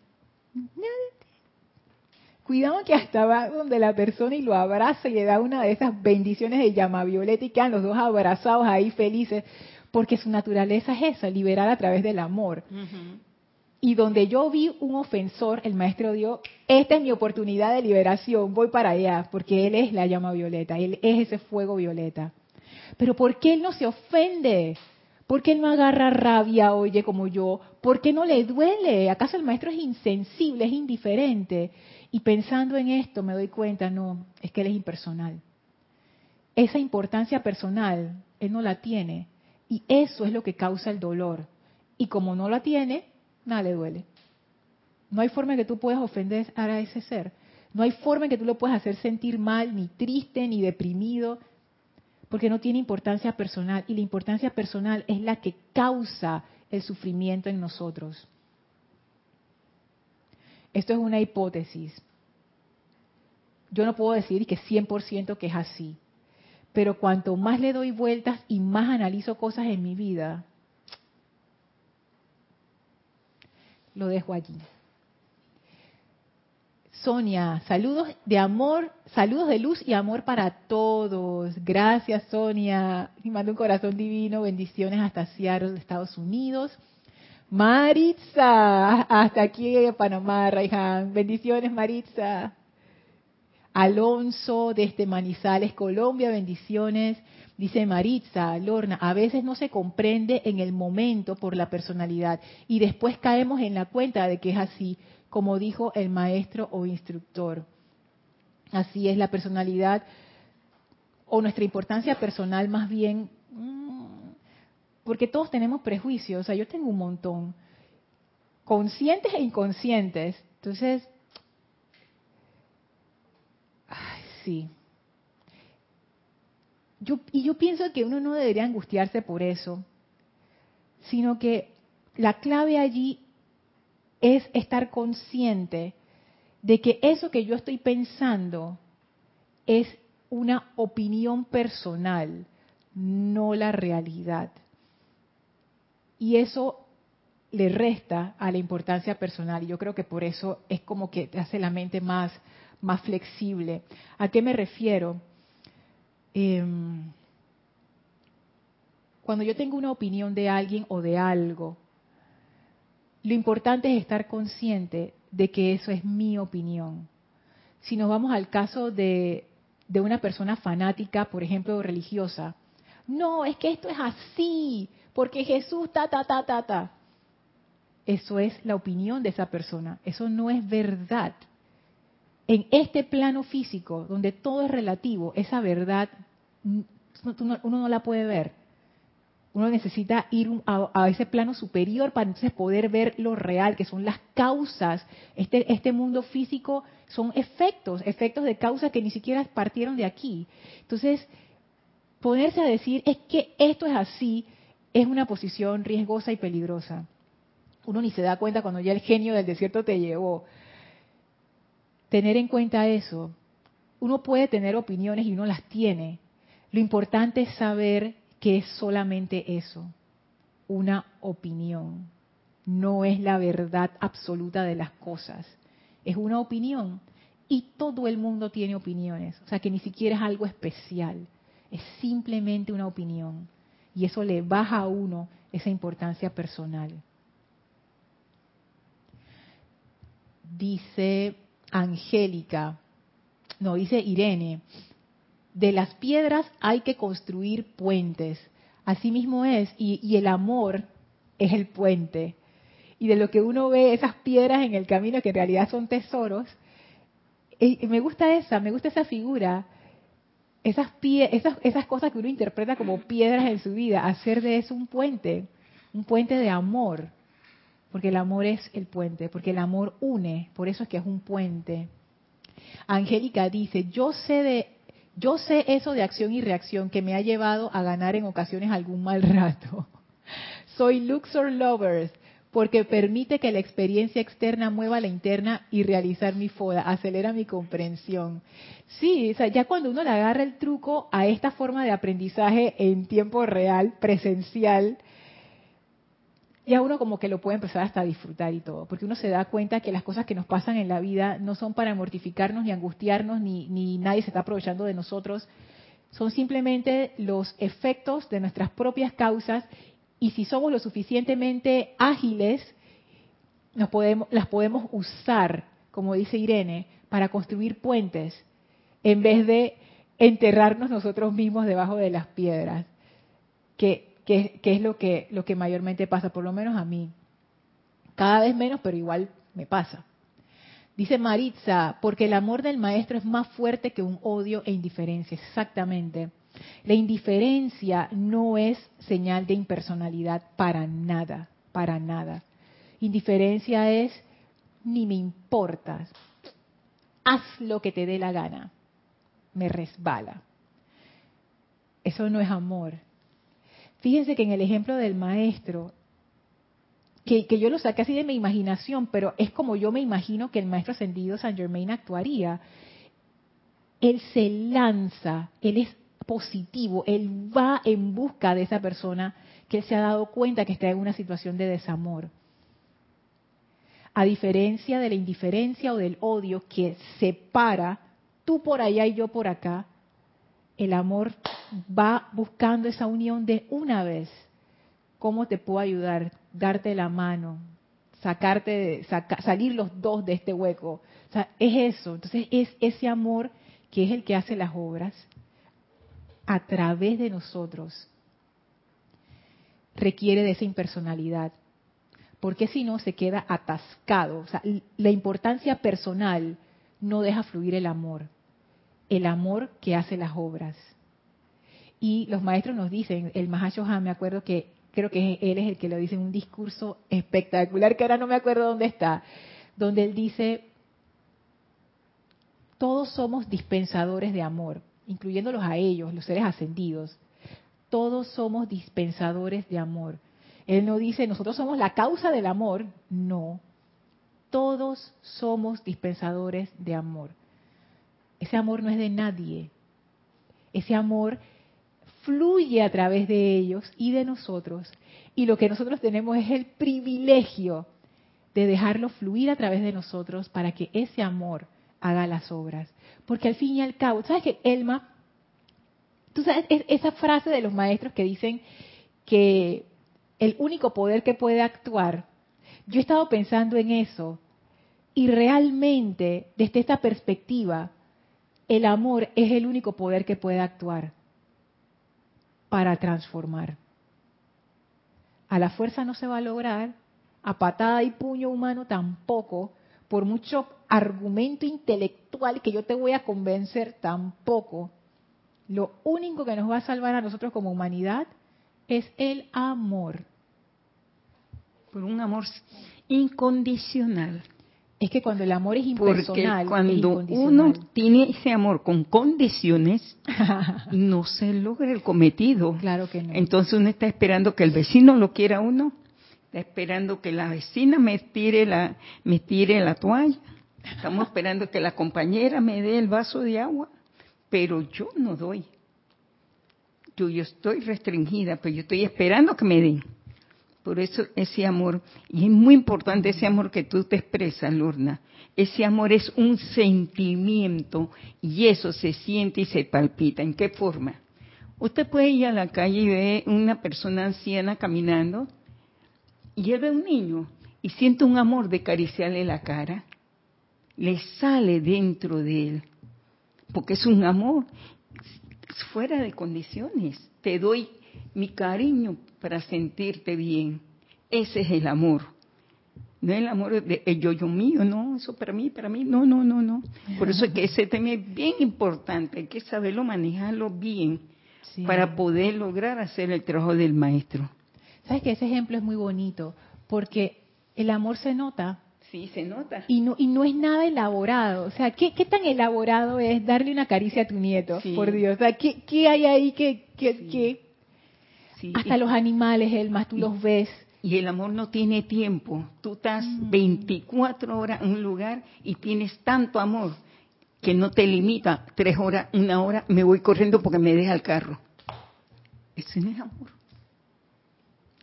Cuidado que hasta va donde la persona y lo abraza y le da una de esas bendiciones de llama violeta y quedan los dos abrazados ahí felices, porque su naturaleza es esa, liberar a través del amor. Y donde yo vi un ofensor, el maestro dio, esta es mi oportunidad de liberación, voy para allá, porque él es la llama violeta, él es ese fuego violeta. Pero ¿por qué él no se ofende? ¿Por qué él no agarra rabia, oye, como yo? ¿Por qué no le duele? ¿Acaso el maestro es insensible, es indiferente? Y pensando en esto me doy cuenta, no, es que él es impersonal. Esa importancia personal, él no la tiene. Y eso es lo que causa el dolor. Y como no la tiene, nada le duele. No hay forma que tú puedas ofender a ese ser. No hay forma en que tú lo puedas hacer sentir mal, ni triste, ni deprimido, porque no tiene importancia personal. Y la importancia personal es la que causa el sufrimiento en nosotros. Esto es una hipótesis. Yo no puedo decir que 100% que es así. Pero cuanto más le doy vueltas y más analizo cosas en mi vida, lo dejo allí. Sonia, saludos de amor, saludos de luz y amor para todos. Gracias, Sonia. Y mando un corazón divino, bendiciones hasta Seattle, Estados Unidos. Maritza, hasta aquí en Panamá, Raihan. Bendiciones, Maritza. Alonso, desde Manizales, Colombia, bendiciones. Dice Maritza, Lorna, a veces no se comprende en el momento por la personalidad y después caemos en la cuenta de que es así, como dijo el maestro o instructor. Así es la personalidad o nuestra importancia personal más bien, mm, porque todos tenemos prejuicios, o sea, yo tengo un montón, conscientes e inconscientes. Entonces, ay, sí, y yo pienso que uno no debería angustiarse por eso, sino que la clave allí es estar consciente de que eso que yo estoy pensando es una opinión personal, no la realidad. Y eso le resta a la importancia personal. Y yo creo que por eso es como que te hace la mente más, más flexible. ¿A qué me refiero? Em, cuando yo tengo una opinión de alguien o de algo, lo importante es estar consciente de que eso es mi opinión. Si nos vamos al caso de, de una persona fanática, por ejemplo, religiosa, no, es que esto es así, porque Jesús ta, ta, ta, ta, ta. Eso es la opinión de esa persona, eso no es verdad en este plano físico, donde todo es relativo, esa verdad uno no la puede ver. Uno necesita ir a, ese plano superior para entonces poder ver lo real, que son las causas. Este, este mundo físico son efectos, efectos de causas que ni siquiera partieron de aquí. Entonces, ponerse a decir es que esto es así es una posición riesgosa y peligrosa. Uno ni se da cuenta cuando ya el genio del desierto te llevó tener en cuenta eso. Uno puede tener opiniones y uno las tiene. Lo importante es saber que es solamente eso, una opinión. No es la verdad absoluta de las cosas. Es una opinión. Y todo el mundo tiene opiniones. O sea que ni siquiera es algo especial. Es simplemente una opinión. Y eso le baja a uno esa importancia personal. Dice Angélica, no, dice Irene, de las piedras hay que construir puentes. Así mismo es, y, el amor es el puente. Y de lo que uno ve, esas piedras en el camino, que en realidad son tesoros, y me gusta esa, me gusta esa figura, esas, esas, esas cosas que uno interpreta como piedras en su vida, hacer de eso un puente, un puente de amor, porque el amor es el puente, porque el amor une, por eso es que es un puente. Angélica dice, yo sé de yo sé eso de acción y reacción que me ha llevado a ganar en ocasiones algún mal rato. [LAUGHS] Soy Luxor Lovers porque permite que la experiencia externa mueva la interna y realizar mi foda, acelera mi comprensión. Sí, o sea, ya cuando uno le agarra el truco a esta forma de aprendizaje en tiempo real, presencial, ya uno como que lo puede empezar hasta a disfrutar y todo, porque uno se da cuenta que las cosas que nos pasan en la vida no son para mortificarnos ni angustiarnos, ni, ni nadie se está aprovechando de nosotros, son simplemente los efectos de nuestras propias causas y si somos lo suficientemente ágiles, nos las podemos usar, como dice Irene, para construir puentes, en vez de enterrarnos nosotros mismos debajo de las piedras, que, que, es lo que, lo que mayormente pasa, por lo menos a mí. Cada vez menos, pero igual me pasa. Dice Maritza, porque el amor del maestro es más fuerte que un odio e indiferencia. Exactamente. La indiferencia no es señal de impersonalidad para nada, para nada. Indiferencia es ni me importas. Haz lo que te dé la gana. Me resbala. Eso no es amor. Fíjense que en el ejemplo del maestro, que, yo lo saqué así de mi imaginación, pero es como yo me imagino que el maestro ascendido San Germain actuaría. Él se lanza, él es positivo, él va en busca de esa persona que se ha dado cuenta que está en una situación de desamor. A diferencia de la indiferencia o del odio que separa tú por allá y yo por acá, el amor va buscando esa unión de una vez. ¿Cómo te puedo ayudar? Darte la mano, sacarte, salir los dos de este hueco. O sea, es eso. Entonces es ese amor que es el que hace las obras a través de nosotros. Requiere de esa impersonalidad. Porque si no, se queda atascado. O sea, la importancia personal no deja fluir el amor. El amor que hace las obras. Y los maestros nos dicen, el Mahashohan, me acuerdo que creo que él es el que lo dice en un discurso espectacular, que ahora no me acuerdo dónde está, donde él dice, todos somos dispensadores de amor, incluyéndolos a ellos, los seres ascendidos. Todos somos dispensadores de amor. Él no dice, nosotros somos la causa del amor, no. Todos somos dispensadores de amor. Ese amor no es de nadie. Ese amor fluye a través de ellos y de nosotros. Y lo que nosotros tenemos es el privilegio de dejarlo fluir a través de nosotros para que ese amor haga las obras. Porque al fin y al cabo, ¿sabes que Elma? Tú sabes, esa frase de los maestros que dicen que el único poder que puede actuar, yo he estado pensando en eso y realmente desde esta perspectiva, el amor es el único poder que puede actuar para transformar. A la fuerza no se va a lograr, a patada y puño humano tampoco, por mucho argumento intelectual que yo te voy a convencer tampoco. Lo único que nos va a salvar a nosotros como humanidad es el amor. Por un amor incondicional. Es que cuando el amor es impersonal, Porque cuando uno tiene ese amor con condiciones, [LAUGHS] no se logra el cometido. Claro que no. Entonces uno está esperando que el vecino lo quiera a uno, esperando que la vecina me tire la, me tire la toalla, estamos esperando que la compañera me dé el vaso de agua, pero yo no doy. Yo, yo estoy restringida, pero yo estoy esperando que me den. Por eso ese amor, y es muy importante ese amor que tú te expresas, Lorna, ese amor es un sentimiento y eso se siente y se palpita. ¿En qué forma? Usted puede ir a la calle y ve una persona anciana caminando y él ve un niño y siente un amor de acariciarle la cara. Le sale dentro de él, porque es un amor fuera de condiciones. Te doy mi cariño para sentirte bien. Ese es el amor. No el amor de el yo, yo mío, no, eso para mí, para mí, no, no, no, no. Por eso es que ese tema es bien importante, hay que saberlo manejarlo bien para poder lograr hacer el trabajo del maestro. ¿Sabes que ese ejemplo es muy bonito? Porque el amor se nota. Sí, se nota. Y no, y no es nada elaborado. O sea, ¿qué, qué tan elaborado es darle una caricia a tu nieto? Por Dios. O sea, ¿qué, qué hay ahí que, que, hasta los animales, el más tú los ves. Y el amor no tiene tiempo. Tú estás 24 horas en un lugar y tienes tanto amor que no te limita. Tres horas, una hora, me voy corriendo porque me deja el carro. Ese no es amor.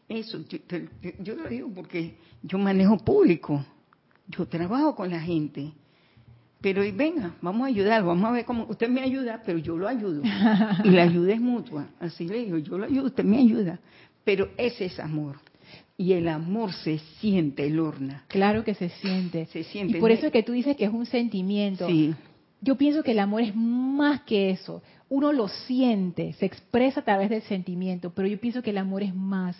Eso, yo, yo lo digo porque yo manejo público, yo trabajo con la gente. Pero venga, vamos a ayudar, vamos a ver cómo usted me ayuda, pero yo lo ayudo. Y la ayuda es mutua. Así le digo, yo lo ayudo, usted me ayuda. Pero ese es amor. Y el amor se siente, Lorna. Claro que se siente. Se siente. Y por eso es que tú dices que es un sentimiento. Sí. Yo pienso que el amor es más que eso. Uno lo siente, se expresa a través del sentimiento, pero yo pienso que el amor es más.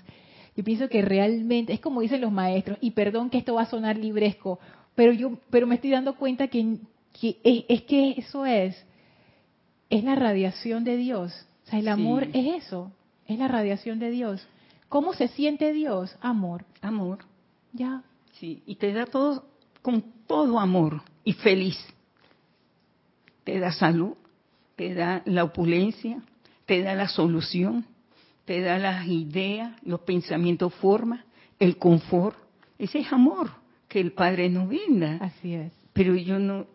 Yo pienso que realmente, es como dicen los maestros, y perdón que esto va a sonar libresco, pero yo pero me estoy dando cuenta que, es, que eso es es la radiación de Dios. O sea el amor es eso es la radiación de Dios. Cómo se siente Dios amor. Amor. Ya. Sí y te da todo con todo amor y feliz. Te da salud te da la opulencia te da la solución te da las ideas los pensamientos forma el confort ese es amor que el Padre nos brinda. Así es. Pero yo no,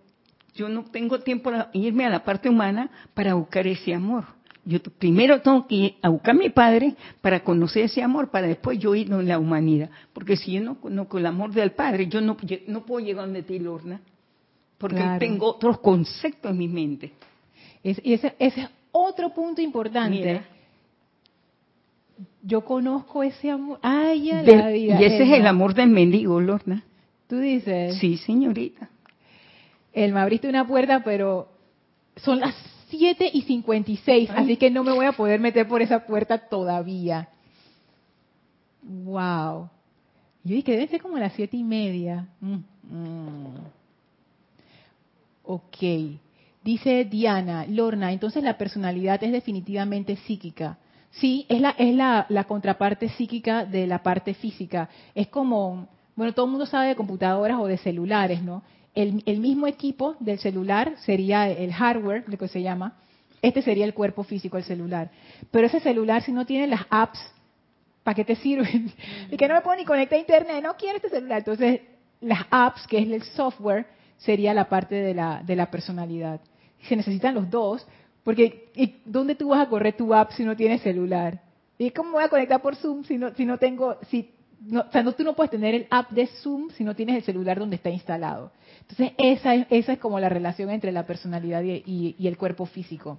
yo no tengo tiempo para irme a la parte humana para buscar ese amor. Yo primero tengo que ir a buscar a mi Padre para conocer ese amor, para después yo ir en la humanidad. Porque si yo no conozco el amor del Padre, yo no, no puedo llegar donde ti, Lorna. Porque tengo otros conceptos en mi mente. y ese, ese, es otro punto importante yo conozco ese amor. Ay, ya la vida. Y ese es el amor del mendigo, Lorna. ¿Tú dices? Sí, señorita. Él me abriste una puerta, pero son las 7 y 56, así que no me voy a poder meter por esa puerta todavía. Wow. Yo dije, debe ser como las siete y media. Mm, mm. Ok. Dice Diana, Lorna, entonces la personalidad es definitivamente psíquica. Sí, es la, es la, contraparte psíquica de la parte física. Es como, bueno, todo el mundo sabe de computadoras o de celulares, ¿no? El, el, mismo equipo del celular sería el hardware, lo que se llama. Este sería el cuerpo físico del celular. Pero ese celular, si no tiene las apps, ¿para qué te sirven? Y que no me puedo ni conectar a internet, no quiero este celular. Entonces, las apps, que es el software, sería la parte de la, de la personalidad. Se necesitan los dos, porque ¿dónde tú vas a correr tu app si no tienes celular? ¿Y cómo voy a conectar por Zoom si no, si no tengo, si, no, o sea, no, tú no puedes tener el app de Zoom si no tienes el celular donde está instalado. Entonces, esa es, esa es como la relación entre la personalidad y, el cuerpo físico.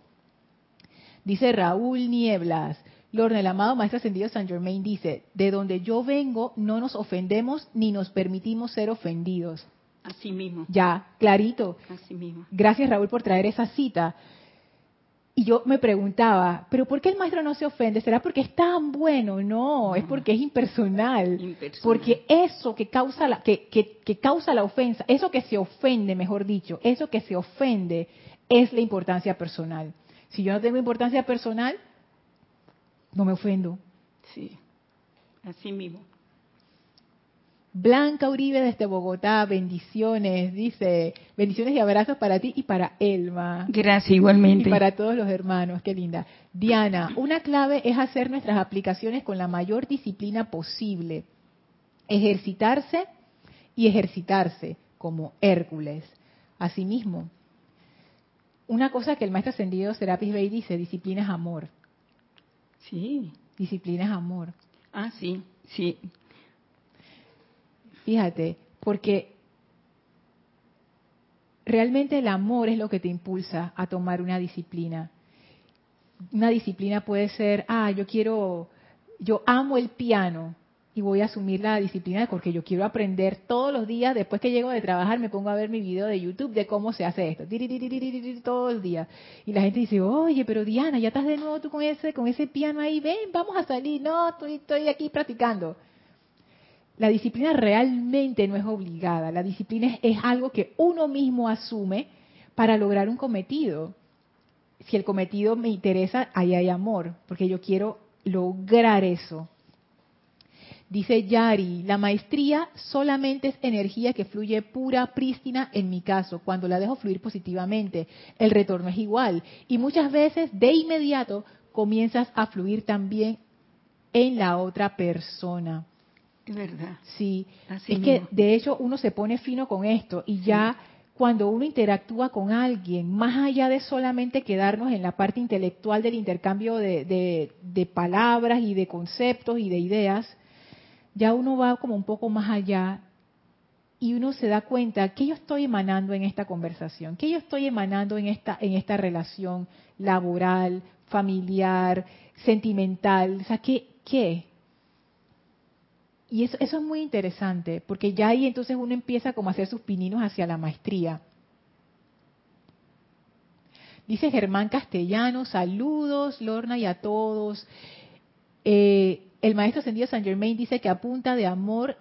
Dice Raúl Nieblas, Lorna, el amado Maestro Ascendido San Germain dice, de donde yo vengo no nos ofendemos ni nos permitimos ser ofendidos. Así mismo. Ya, clarito. Así mismo. Gracias Raúl por traer esa cita. Y yo me preguntaba, ¿pero por qué el maestro no se ofende? ¿Será porque es tan bueno? No, es porque es impersonal. Porque eso que causa, la, que, que, causa la ofensa, eso que se ofende, mejor dicho, eso que se ofende es la importancia personal. Si yo no tengo importancia personal, no me ofendo. Sí, así mismo. Blanca Uribe desde Bogotá, bendiciones, dice, bendiciones y abrazos para ti y para Elma. Gracias, igualmente. Y para todos los hermanos, qué linda. Diana, una clave es hacer nuestras aplicaciones con la mayor disciplina posible. Ejercitarse y ejercitarse, como Hércules. Asimismo, una cosa que el maestro ascendido Serapis Bey dice, disciplina es amor. Sí. Disciplina es amor. Ah, sí, sí. Fíjate, porque realmente el amor es lo que te impulsa a tomar una disciplina. Una disciplina puede ser, ah, yo quiero, yo amo el piano y voy a asumir la disciplina porque yo quiero aprender todos los días, después que llego de trabajar me pongo a ver mi video de YouTube de cómo se hace esto, todos los días. Y la gente dice, oye, pero Diana, ya estás de nuevo tú con ese, con ese piano ahí, ven, vamos a salir. No, estoy, estoy aquí practicando la disciplina realmente no es obligada, la disciplina es, algo que uno mismo asume para lograr un cometido. Si el cometido me interesa, ahí hay amor, porque yo quiero lograr eso. Dice Yari, la maestría solamente es energía que fluye pura, prístina en mi caso, cuando la dejo fluir positivamente. El retorno es igual. Y muchas veces, de inmediato, comienzas a fluir también en la otra persona. Es verdad. Sí, es que de hecho uno se pone fino con esto y ya cuando uno interactúa con alguien, más allá de solamente quedarnos en la parte intelectual del intercambio de, de, palabras y de conceptos y de ideas, ya uno va como un poco más allá y uno se da cuenta que yo estoy emanando en esta conversación, que yo estoy emanando en esta en esta relación laboral, familiar, sentimental, o sea, ¿qué qué? Y eso, eso es muy interesante, porque ya ahí entonces uno empieza como a hacer sus pininos hacia la maestría. Dice Germán Castellano, saludos, Lorna y a todos. Eh, el maestro ascendido San Germain dice que apunta de amor,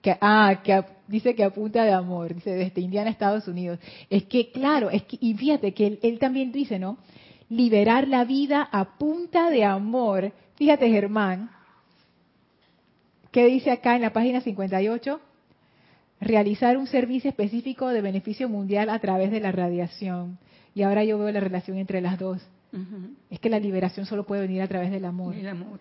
que, ah, que dice que apunta de amor, dice desde Indiana, Estados Unidos. Es que, claro, es que, y fíjate que él, él también dice, ¿no? Liberar la vida a punta de amor. Fíjate, Germán, ¿qué dice acá en la página 58? Realizar un servicio específico de beneficio mundial a través de la radiación. Y ahora yo veo la relación entre las dos. Es que la liberación solo puede venir a través del amor. El amor.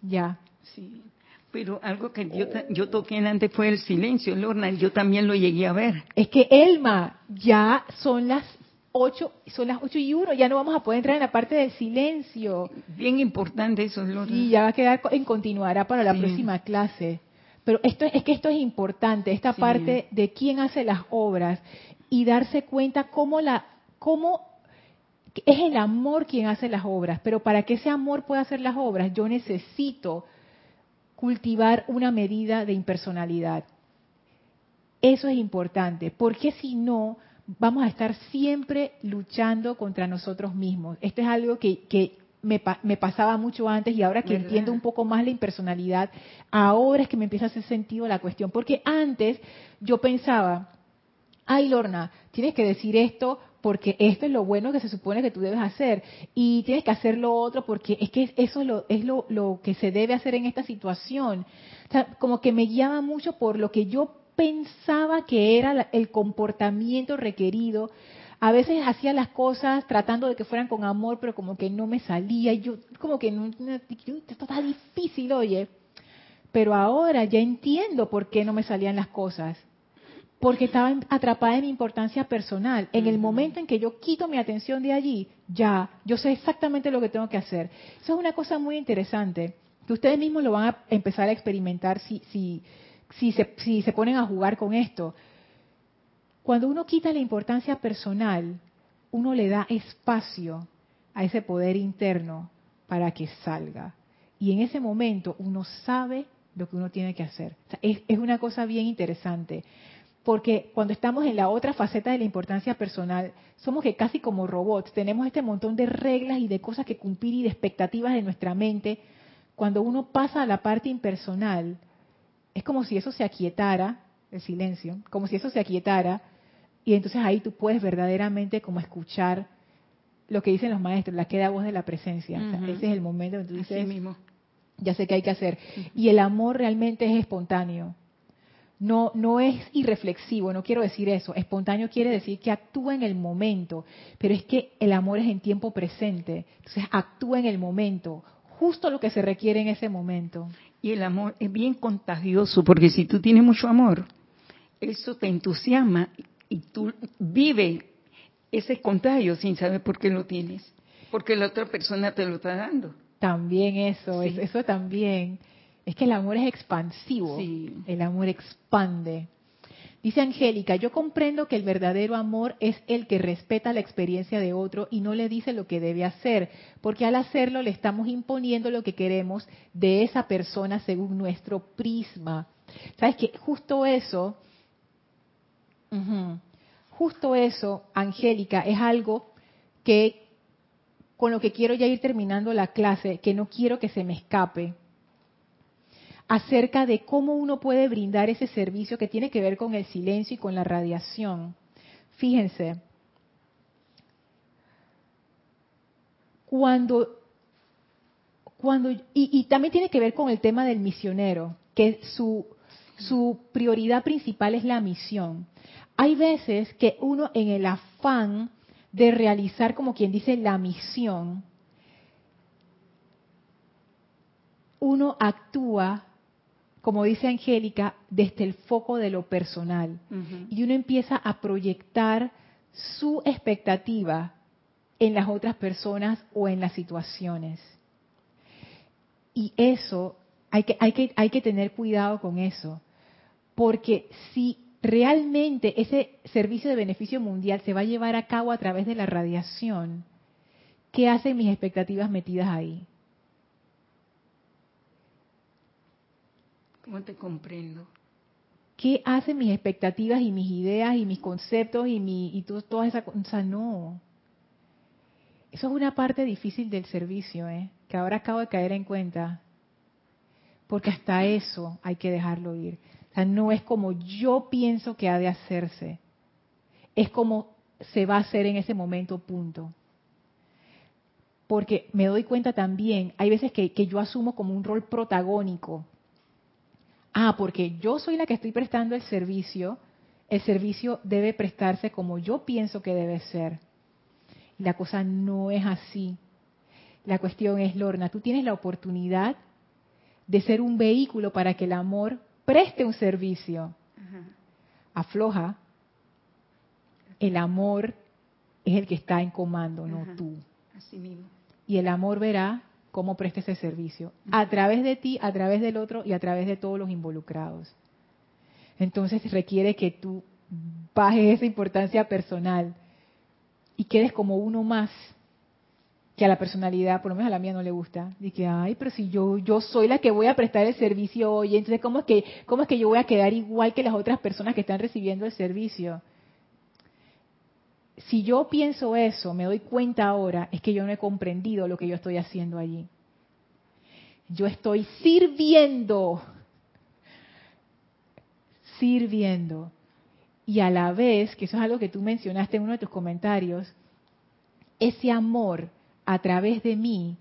Ya. Sí. Pero algo que yo, yo toqué antes fue el silencio, Lorna, yo también lo llegué a ver. Es que Elma, ya son las ocho, son las ocho y uno, ya no vamos a poder entrar en la parte del silencio. Bien importante eso, Lorna. Y ya va a quedar en continuará para la próxima clase. Pero esto es que esto es importante, esta parte de quién hace las obras y darse cuenta cómo la cómo es el amor quien hace las obras, pero para que ese amor pueda hacer las obras, yo necesito cultivar una medida de impersonalidad. Eso es importante, porque si no, vamos a estar siempre luchando contra nosotros mismos. Esto es algo que, me, pasaba mucho antes y ahora que entiendo un poco más la impersonalidad, ahora es que me empieza a hacer sentido la cuestión, porque antes yo pensaba, ay Lorna, tienes que decir esto porque esto es lo bueno que se supone que tú debes hacer y tienes que hacer lo otro porque es que eso es lo, es lo, que se debe hacer en esta situación. O sea, como que me guiaba mucho por lo que yo pensaba que era el comportamiento requerido. A veces hacía las cosas tratando de que fueran con amor, pero como que no me salía. Y yo, como que no, esto está difícil, oye. Pero ahora ya entiendo por qué no me salían las cosas porque estaba atrapada en mi importancia personal. En el momento en que yo quito mi atención de allí, ya, yo sé exactamente lo que tengo que hacer. Eso es una cosa muy interesante, que ustedes mismos lo van a empezar a experimentar si, si, si, se, se ponen a jugar con esto. Cuando uno quita la importancia personal, uno le da espacio a ese poder interno para que salga. Y en ese momento uno sabe lo que uno tiene que hacer. es, es una cosa bien interesante porque cuando estamos en la otra faceta de la importancia personal, somos que casi como robots, tenemos este montón de reglas y de cosas que cumplir y de expectativas de nuestra mente. Cuando uno pasa a la parte impersonal, es como si eso se aquietara, el silencio, como si eso se aquietara, y entonces ahí tú puedes verdaderamente como escuchar lo que dicen los maestros, la queda voz de la presencia. ese es el momento en que tú dices, mismo. ya sé qué hay que hacer. Y el amor realmente es espontáneo no, no es irreflexivo, no quiero decir eso. Espontáneo quiere decir que actúa en el momento, pero es que el amor es en tiempo presente. Entonces actúa en el momento, justo lo que se requiere en ese momento. Y el amor es bien contagioso, porque si tú tienes mucho amor, eso te entusiasma y tú vives ese contagio sin saber por qué lo tienes, porque la otra persona te lo está dando. También eso, eso también. Es que el amor es expansivo, el amor expande. Dice Angélica, yo comprendo que el verdadero amor es el que respeta la experiencia de otro y no le dice lo que debe hacer, porque al hacerlo le estamos imponiendo lo que queremos de esa persona según nuestro prisma. ¿Sabes qué? Justo eso, justo eso, Angélica, es algo que con lo que quiero ya ir terminando la clase, que no quiero que se me escape acerca de cómo uno puede brindar ese servicio que tiene que ver con el silencio y con la radiación. Fíjense, cuando, cuando y, también tiene que ver con el tema del misionero, que su, su prioridad principal es la misión. Hay veces que uno en el afán de realizar, como quien dice, la misión, uno actúa como dice Angélica, desde el foco de lo personal. Y uno empieza a proyectar su expectativa en las otras personas o en las situaciones. Y eso Hay que, hay, que, hay que tener cuidado con eso. Porque si realmente ese servicio de beneficio mundial se va a llevar a cabo a través de la radiación, ¿qué hacen mis expectativas metidas ahí? ¿Cómo te comprendo? ¿Qué hacen mis expectativas y mis ideas y mis conceptos y, mi, y todo, toda esa cosa? No. Eso es una parte difícil del servicio, ¿eh? que ahora acabo de caer en cuenta. Porque hasta eso hay que dejarlo ir. O sea, no es como yo pienso que ha de hacerse. Es como se va a hacer en ese momento, punto. Porque me doy cuenta también, hay veces que yo asumo como un rol protagónico. Ah, porque yo soy la que estoy prestando el servicio, el servicio debe prestarse como yo pienso que debe ser. Y la cosa no es así. La cuestión es, Lorna, tú tienes la oportunidad de ser un vehículo para que el amor preste un servicio. Afloja. El amor es el que está en comando, no tú. Así mismo. Y el amor verá cómo presta ese servicio. A través de ti, a través del otro y a través de todos los involucrados. Entonces requiere que tú bajes esa importancia personal y quedes como uno más que a la personalidad, por lo menos a la mía no le gusta. Y que, ay, pero si yo yo soy la que voy a prestar el servicio hoy, entonces cómo es que cómo es que yo voy a quedar igual que las otras personas que están recibiendo el servicio? Si yo pienso eso, me doy cuenta ahora, es que yo no he comprendido lo que yo estoy haciendo allí. Yo estoy sirviendo, sirviendo. Y a la vez, que eso es algo que tú mencionaste en uno de tus comentarios, ese amor a través de mí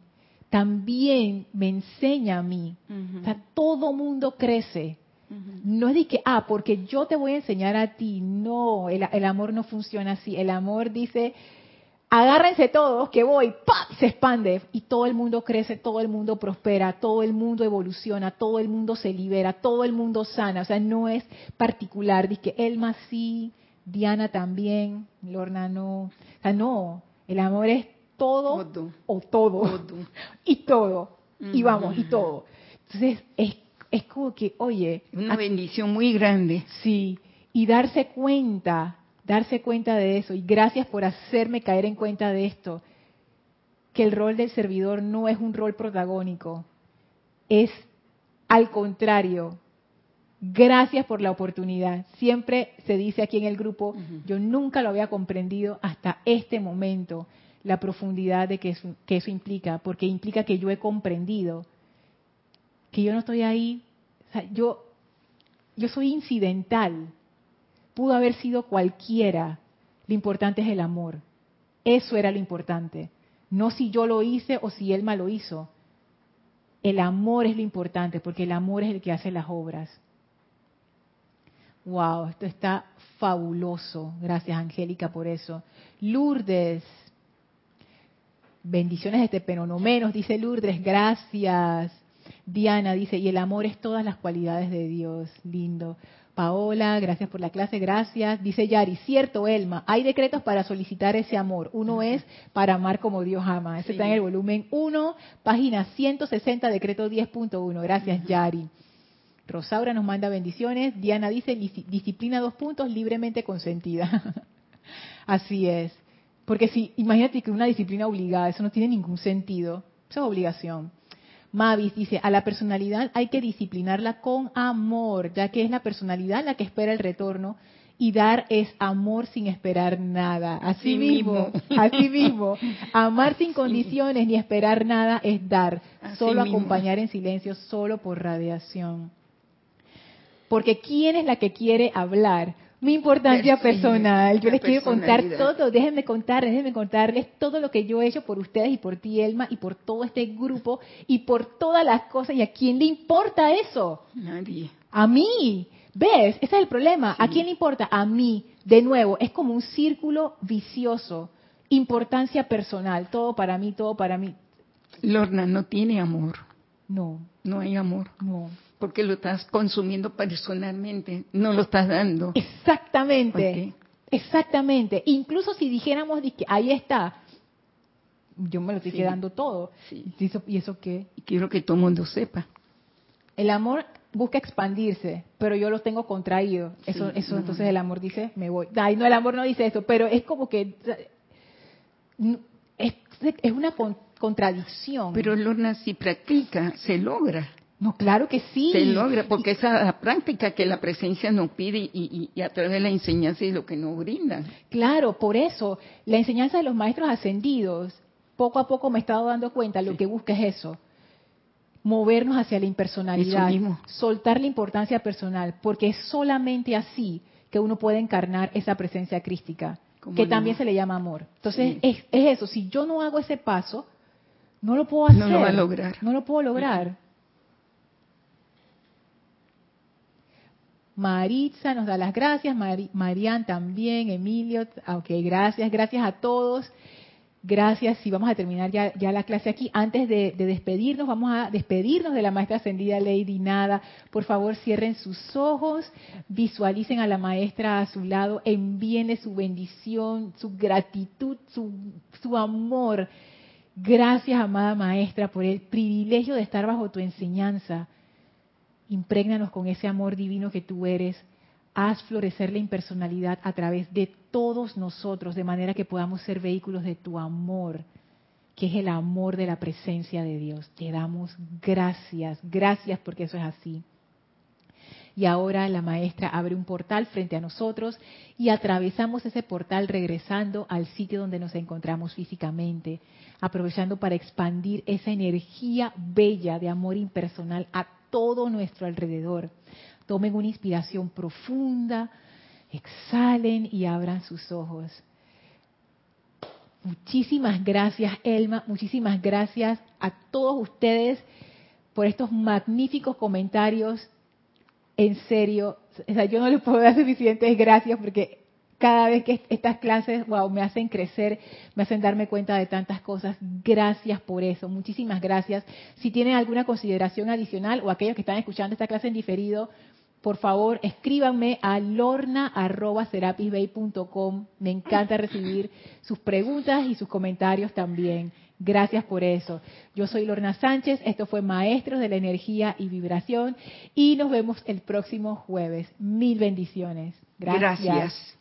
también me enseña a mí. O sea, todo mundo crece. No es de que, ah, porque yo te voy a enseñar a ti. No, el, el, amor no funciona así. El amor dice, agárrense todos, que voy, ¡pap! se expande y todo el mundo crece, todo el mundo prospera, todo el mundo evoluciona, todo el mundo se libera, todo el mundo sana. O sea, no es particular. Dice que Elma sí, Diana también, Lorna no. O sea, no, el amor es todo, o todo, Todo. [LAUGHS] y todo, y vamos, y todo. Entonces, es, es como que, oye, Una bendición muy grande. sí, y darse cuenta, darse cuenta de eso, y gracias por hacerme caer en cuenta de esto, que el rol del servidor no es un rol protagónico, es al contrario. Gracias por la oportunidad. Siempre se dice aquí en el grupo, yo nunca lo había comprendido hasta este momento, la profundidad de que eso, que eso implica, porque implica que yo he comprendido que yo no estoy ahí, yo, yo soy incidental, pudo haber sido cualquiera, lo importante es el amor, eso era lo importante, no si yo lo hice o si Elma lo hizo, el amor es lo importante, porque el amor es el que hace las obras. Wow, esto está fabuloso. Gracias, Angélica, por eso. Lourdes. Bendiciones este pero menos, dice Lourdes. Gracias. Diana dice, y el amor es todas las cualidades de Dios. Lindo. Paola, gracias por la clase, gracias. Dice Yari, cierto, Elma, hay decretos para solicitar ese amor. Uno es para amar como Dios ama. Ese Sí. está en el volumen 1, página 160, decreto 10.1. Gracias, Yari. Rosaura nos manda bendiciones. Diana dice, "Dis- disciplina dos puntos, libremente consentida. [LAUGHS] Así es. Porque si, imagínate que una disciplina obligada, eso no tiene ningún sentido. Eso es obligación. Mavis dice, a la personalidad hay que disciplinarla con amor, ya que es la personalidad la que espera el retorno y dar es amor sin esperar nada. Así mismo, mismo. [LAUGHS] así mismo. [LAUGHS] Amar sin condiciones ni esperar nada es dar, Así solo mismo. acompañar en silencio, solo por radiación. Porque ¿quién es la que quiere hablar? Mi importancia personal. Yo les quiero contar todo. Déjenme contar, déjenme contarles todo lo que yo he hecho por ustedes y por ti, Elma, y por todo este grupo y por todas las cosas. ¿Y a quién le importa eso? Nadie. A mí. ¿Ves? Ese es el problema. ¿A quién le importa? A mí. De nuevo, es como un círculo vicioso. Importancia personal. Todo para mí, todo para mí. Lorna no tiene amor. No, No hay amor. no. Porque lo estás consumiendo personalmente. No lo estás dando. Exactamente. Exactamente. Incluso si dijéramos que ahí está, yo me lo estoy Sí. quedando todo. Sí. ¿Y eso, ¿Y eso qué? Y quiero que todo el mundo sepa. El amor busca expandirse, pero yo lo tengo contraído. Eso, Sí, eso no. entonces el amor dice, me voy. Ay, no, el amor no dice eso, pero es como que n- es, es una con- contradicción. Pero Lorna, si practica, se logra. No, claro que sí. Se logra, porque esa la práctica que la presencia nos pide y, y- y a través de la enseñanza y lo que nos brindan. Claro, por eso la enseñanza de los maestros ascendidos, poco a poco me he estado dando cuenta, lo Sí. que busca es eso, movernos hacia la impersonalidad, soltar la importancia personal, porque es solamente así que uno puede encarnar esa presencia crística, ¿Cómo que no? también se le llama amor. Entonces, Sí. es, es eso, si yo no hago ese paso, no lo puedo hacer. No lo va a lograr. No lo puedo lograr. Maritza nos da las gracias, Mari- Marian también, Emilio, ok, gracias, gracias a todos. Gracias, y vamos a terminar ya, ya la clase aquí. Antes de, de despedirnos, vamos a despedirnos de la maestra ascendida Lady Nada. Por favor, cierren sus ojos, visualicen a la maestra a su lado, envíenle su bendición, su gratitud, su, su amor. Gracias, amada maestra, por el privilegio de estar bajo tu enseñanza. Imprégnanos con ese amor divino que tú eres. Haz florecer la impersonalidad a través de todos nosotros, de manera que podamos ser vehículos de tu amor, que es el amor de la presencia de Dios. Te damos gracias, gracias porque eso es así. Y ahora la maestra abre un portal frente a nosotros y atravesamos ese portal regresando al sitio donde nos encontramos físicamente, aprovechando para expandir esa energía bella de amor impersonal a todo nuestro alrededor. Tomen una inspiración profunda, exhalen y abran sus ojos. Muchísimas gracias, Elma. Muchísimas gracias a todos ustedes por estos magníficos comentarios. En serio, yo no les puedo dar suficientes gracias porque cada vez que estas clases, wow, me hacen crecer, me hacen darme cuenta de tantas cosas. Gracias por eso, muchísimas gracias. Si tienen alguna consideración adicional o aquellos que están escuchando esta clase en diferido, por favor, escríbanme a lorna.serapisbay.com. Me encanta recibir sus preguntas y sus comentarios también. Gracias por eso. Yo soy Lorna Sánchez, esto fue Maestros de la Energía y Vibración y nos vemos el próximo jueves. Mil bendiciones. Gracias. Gracias.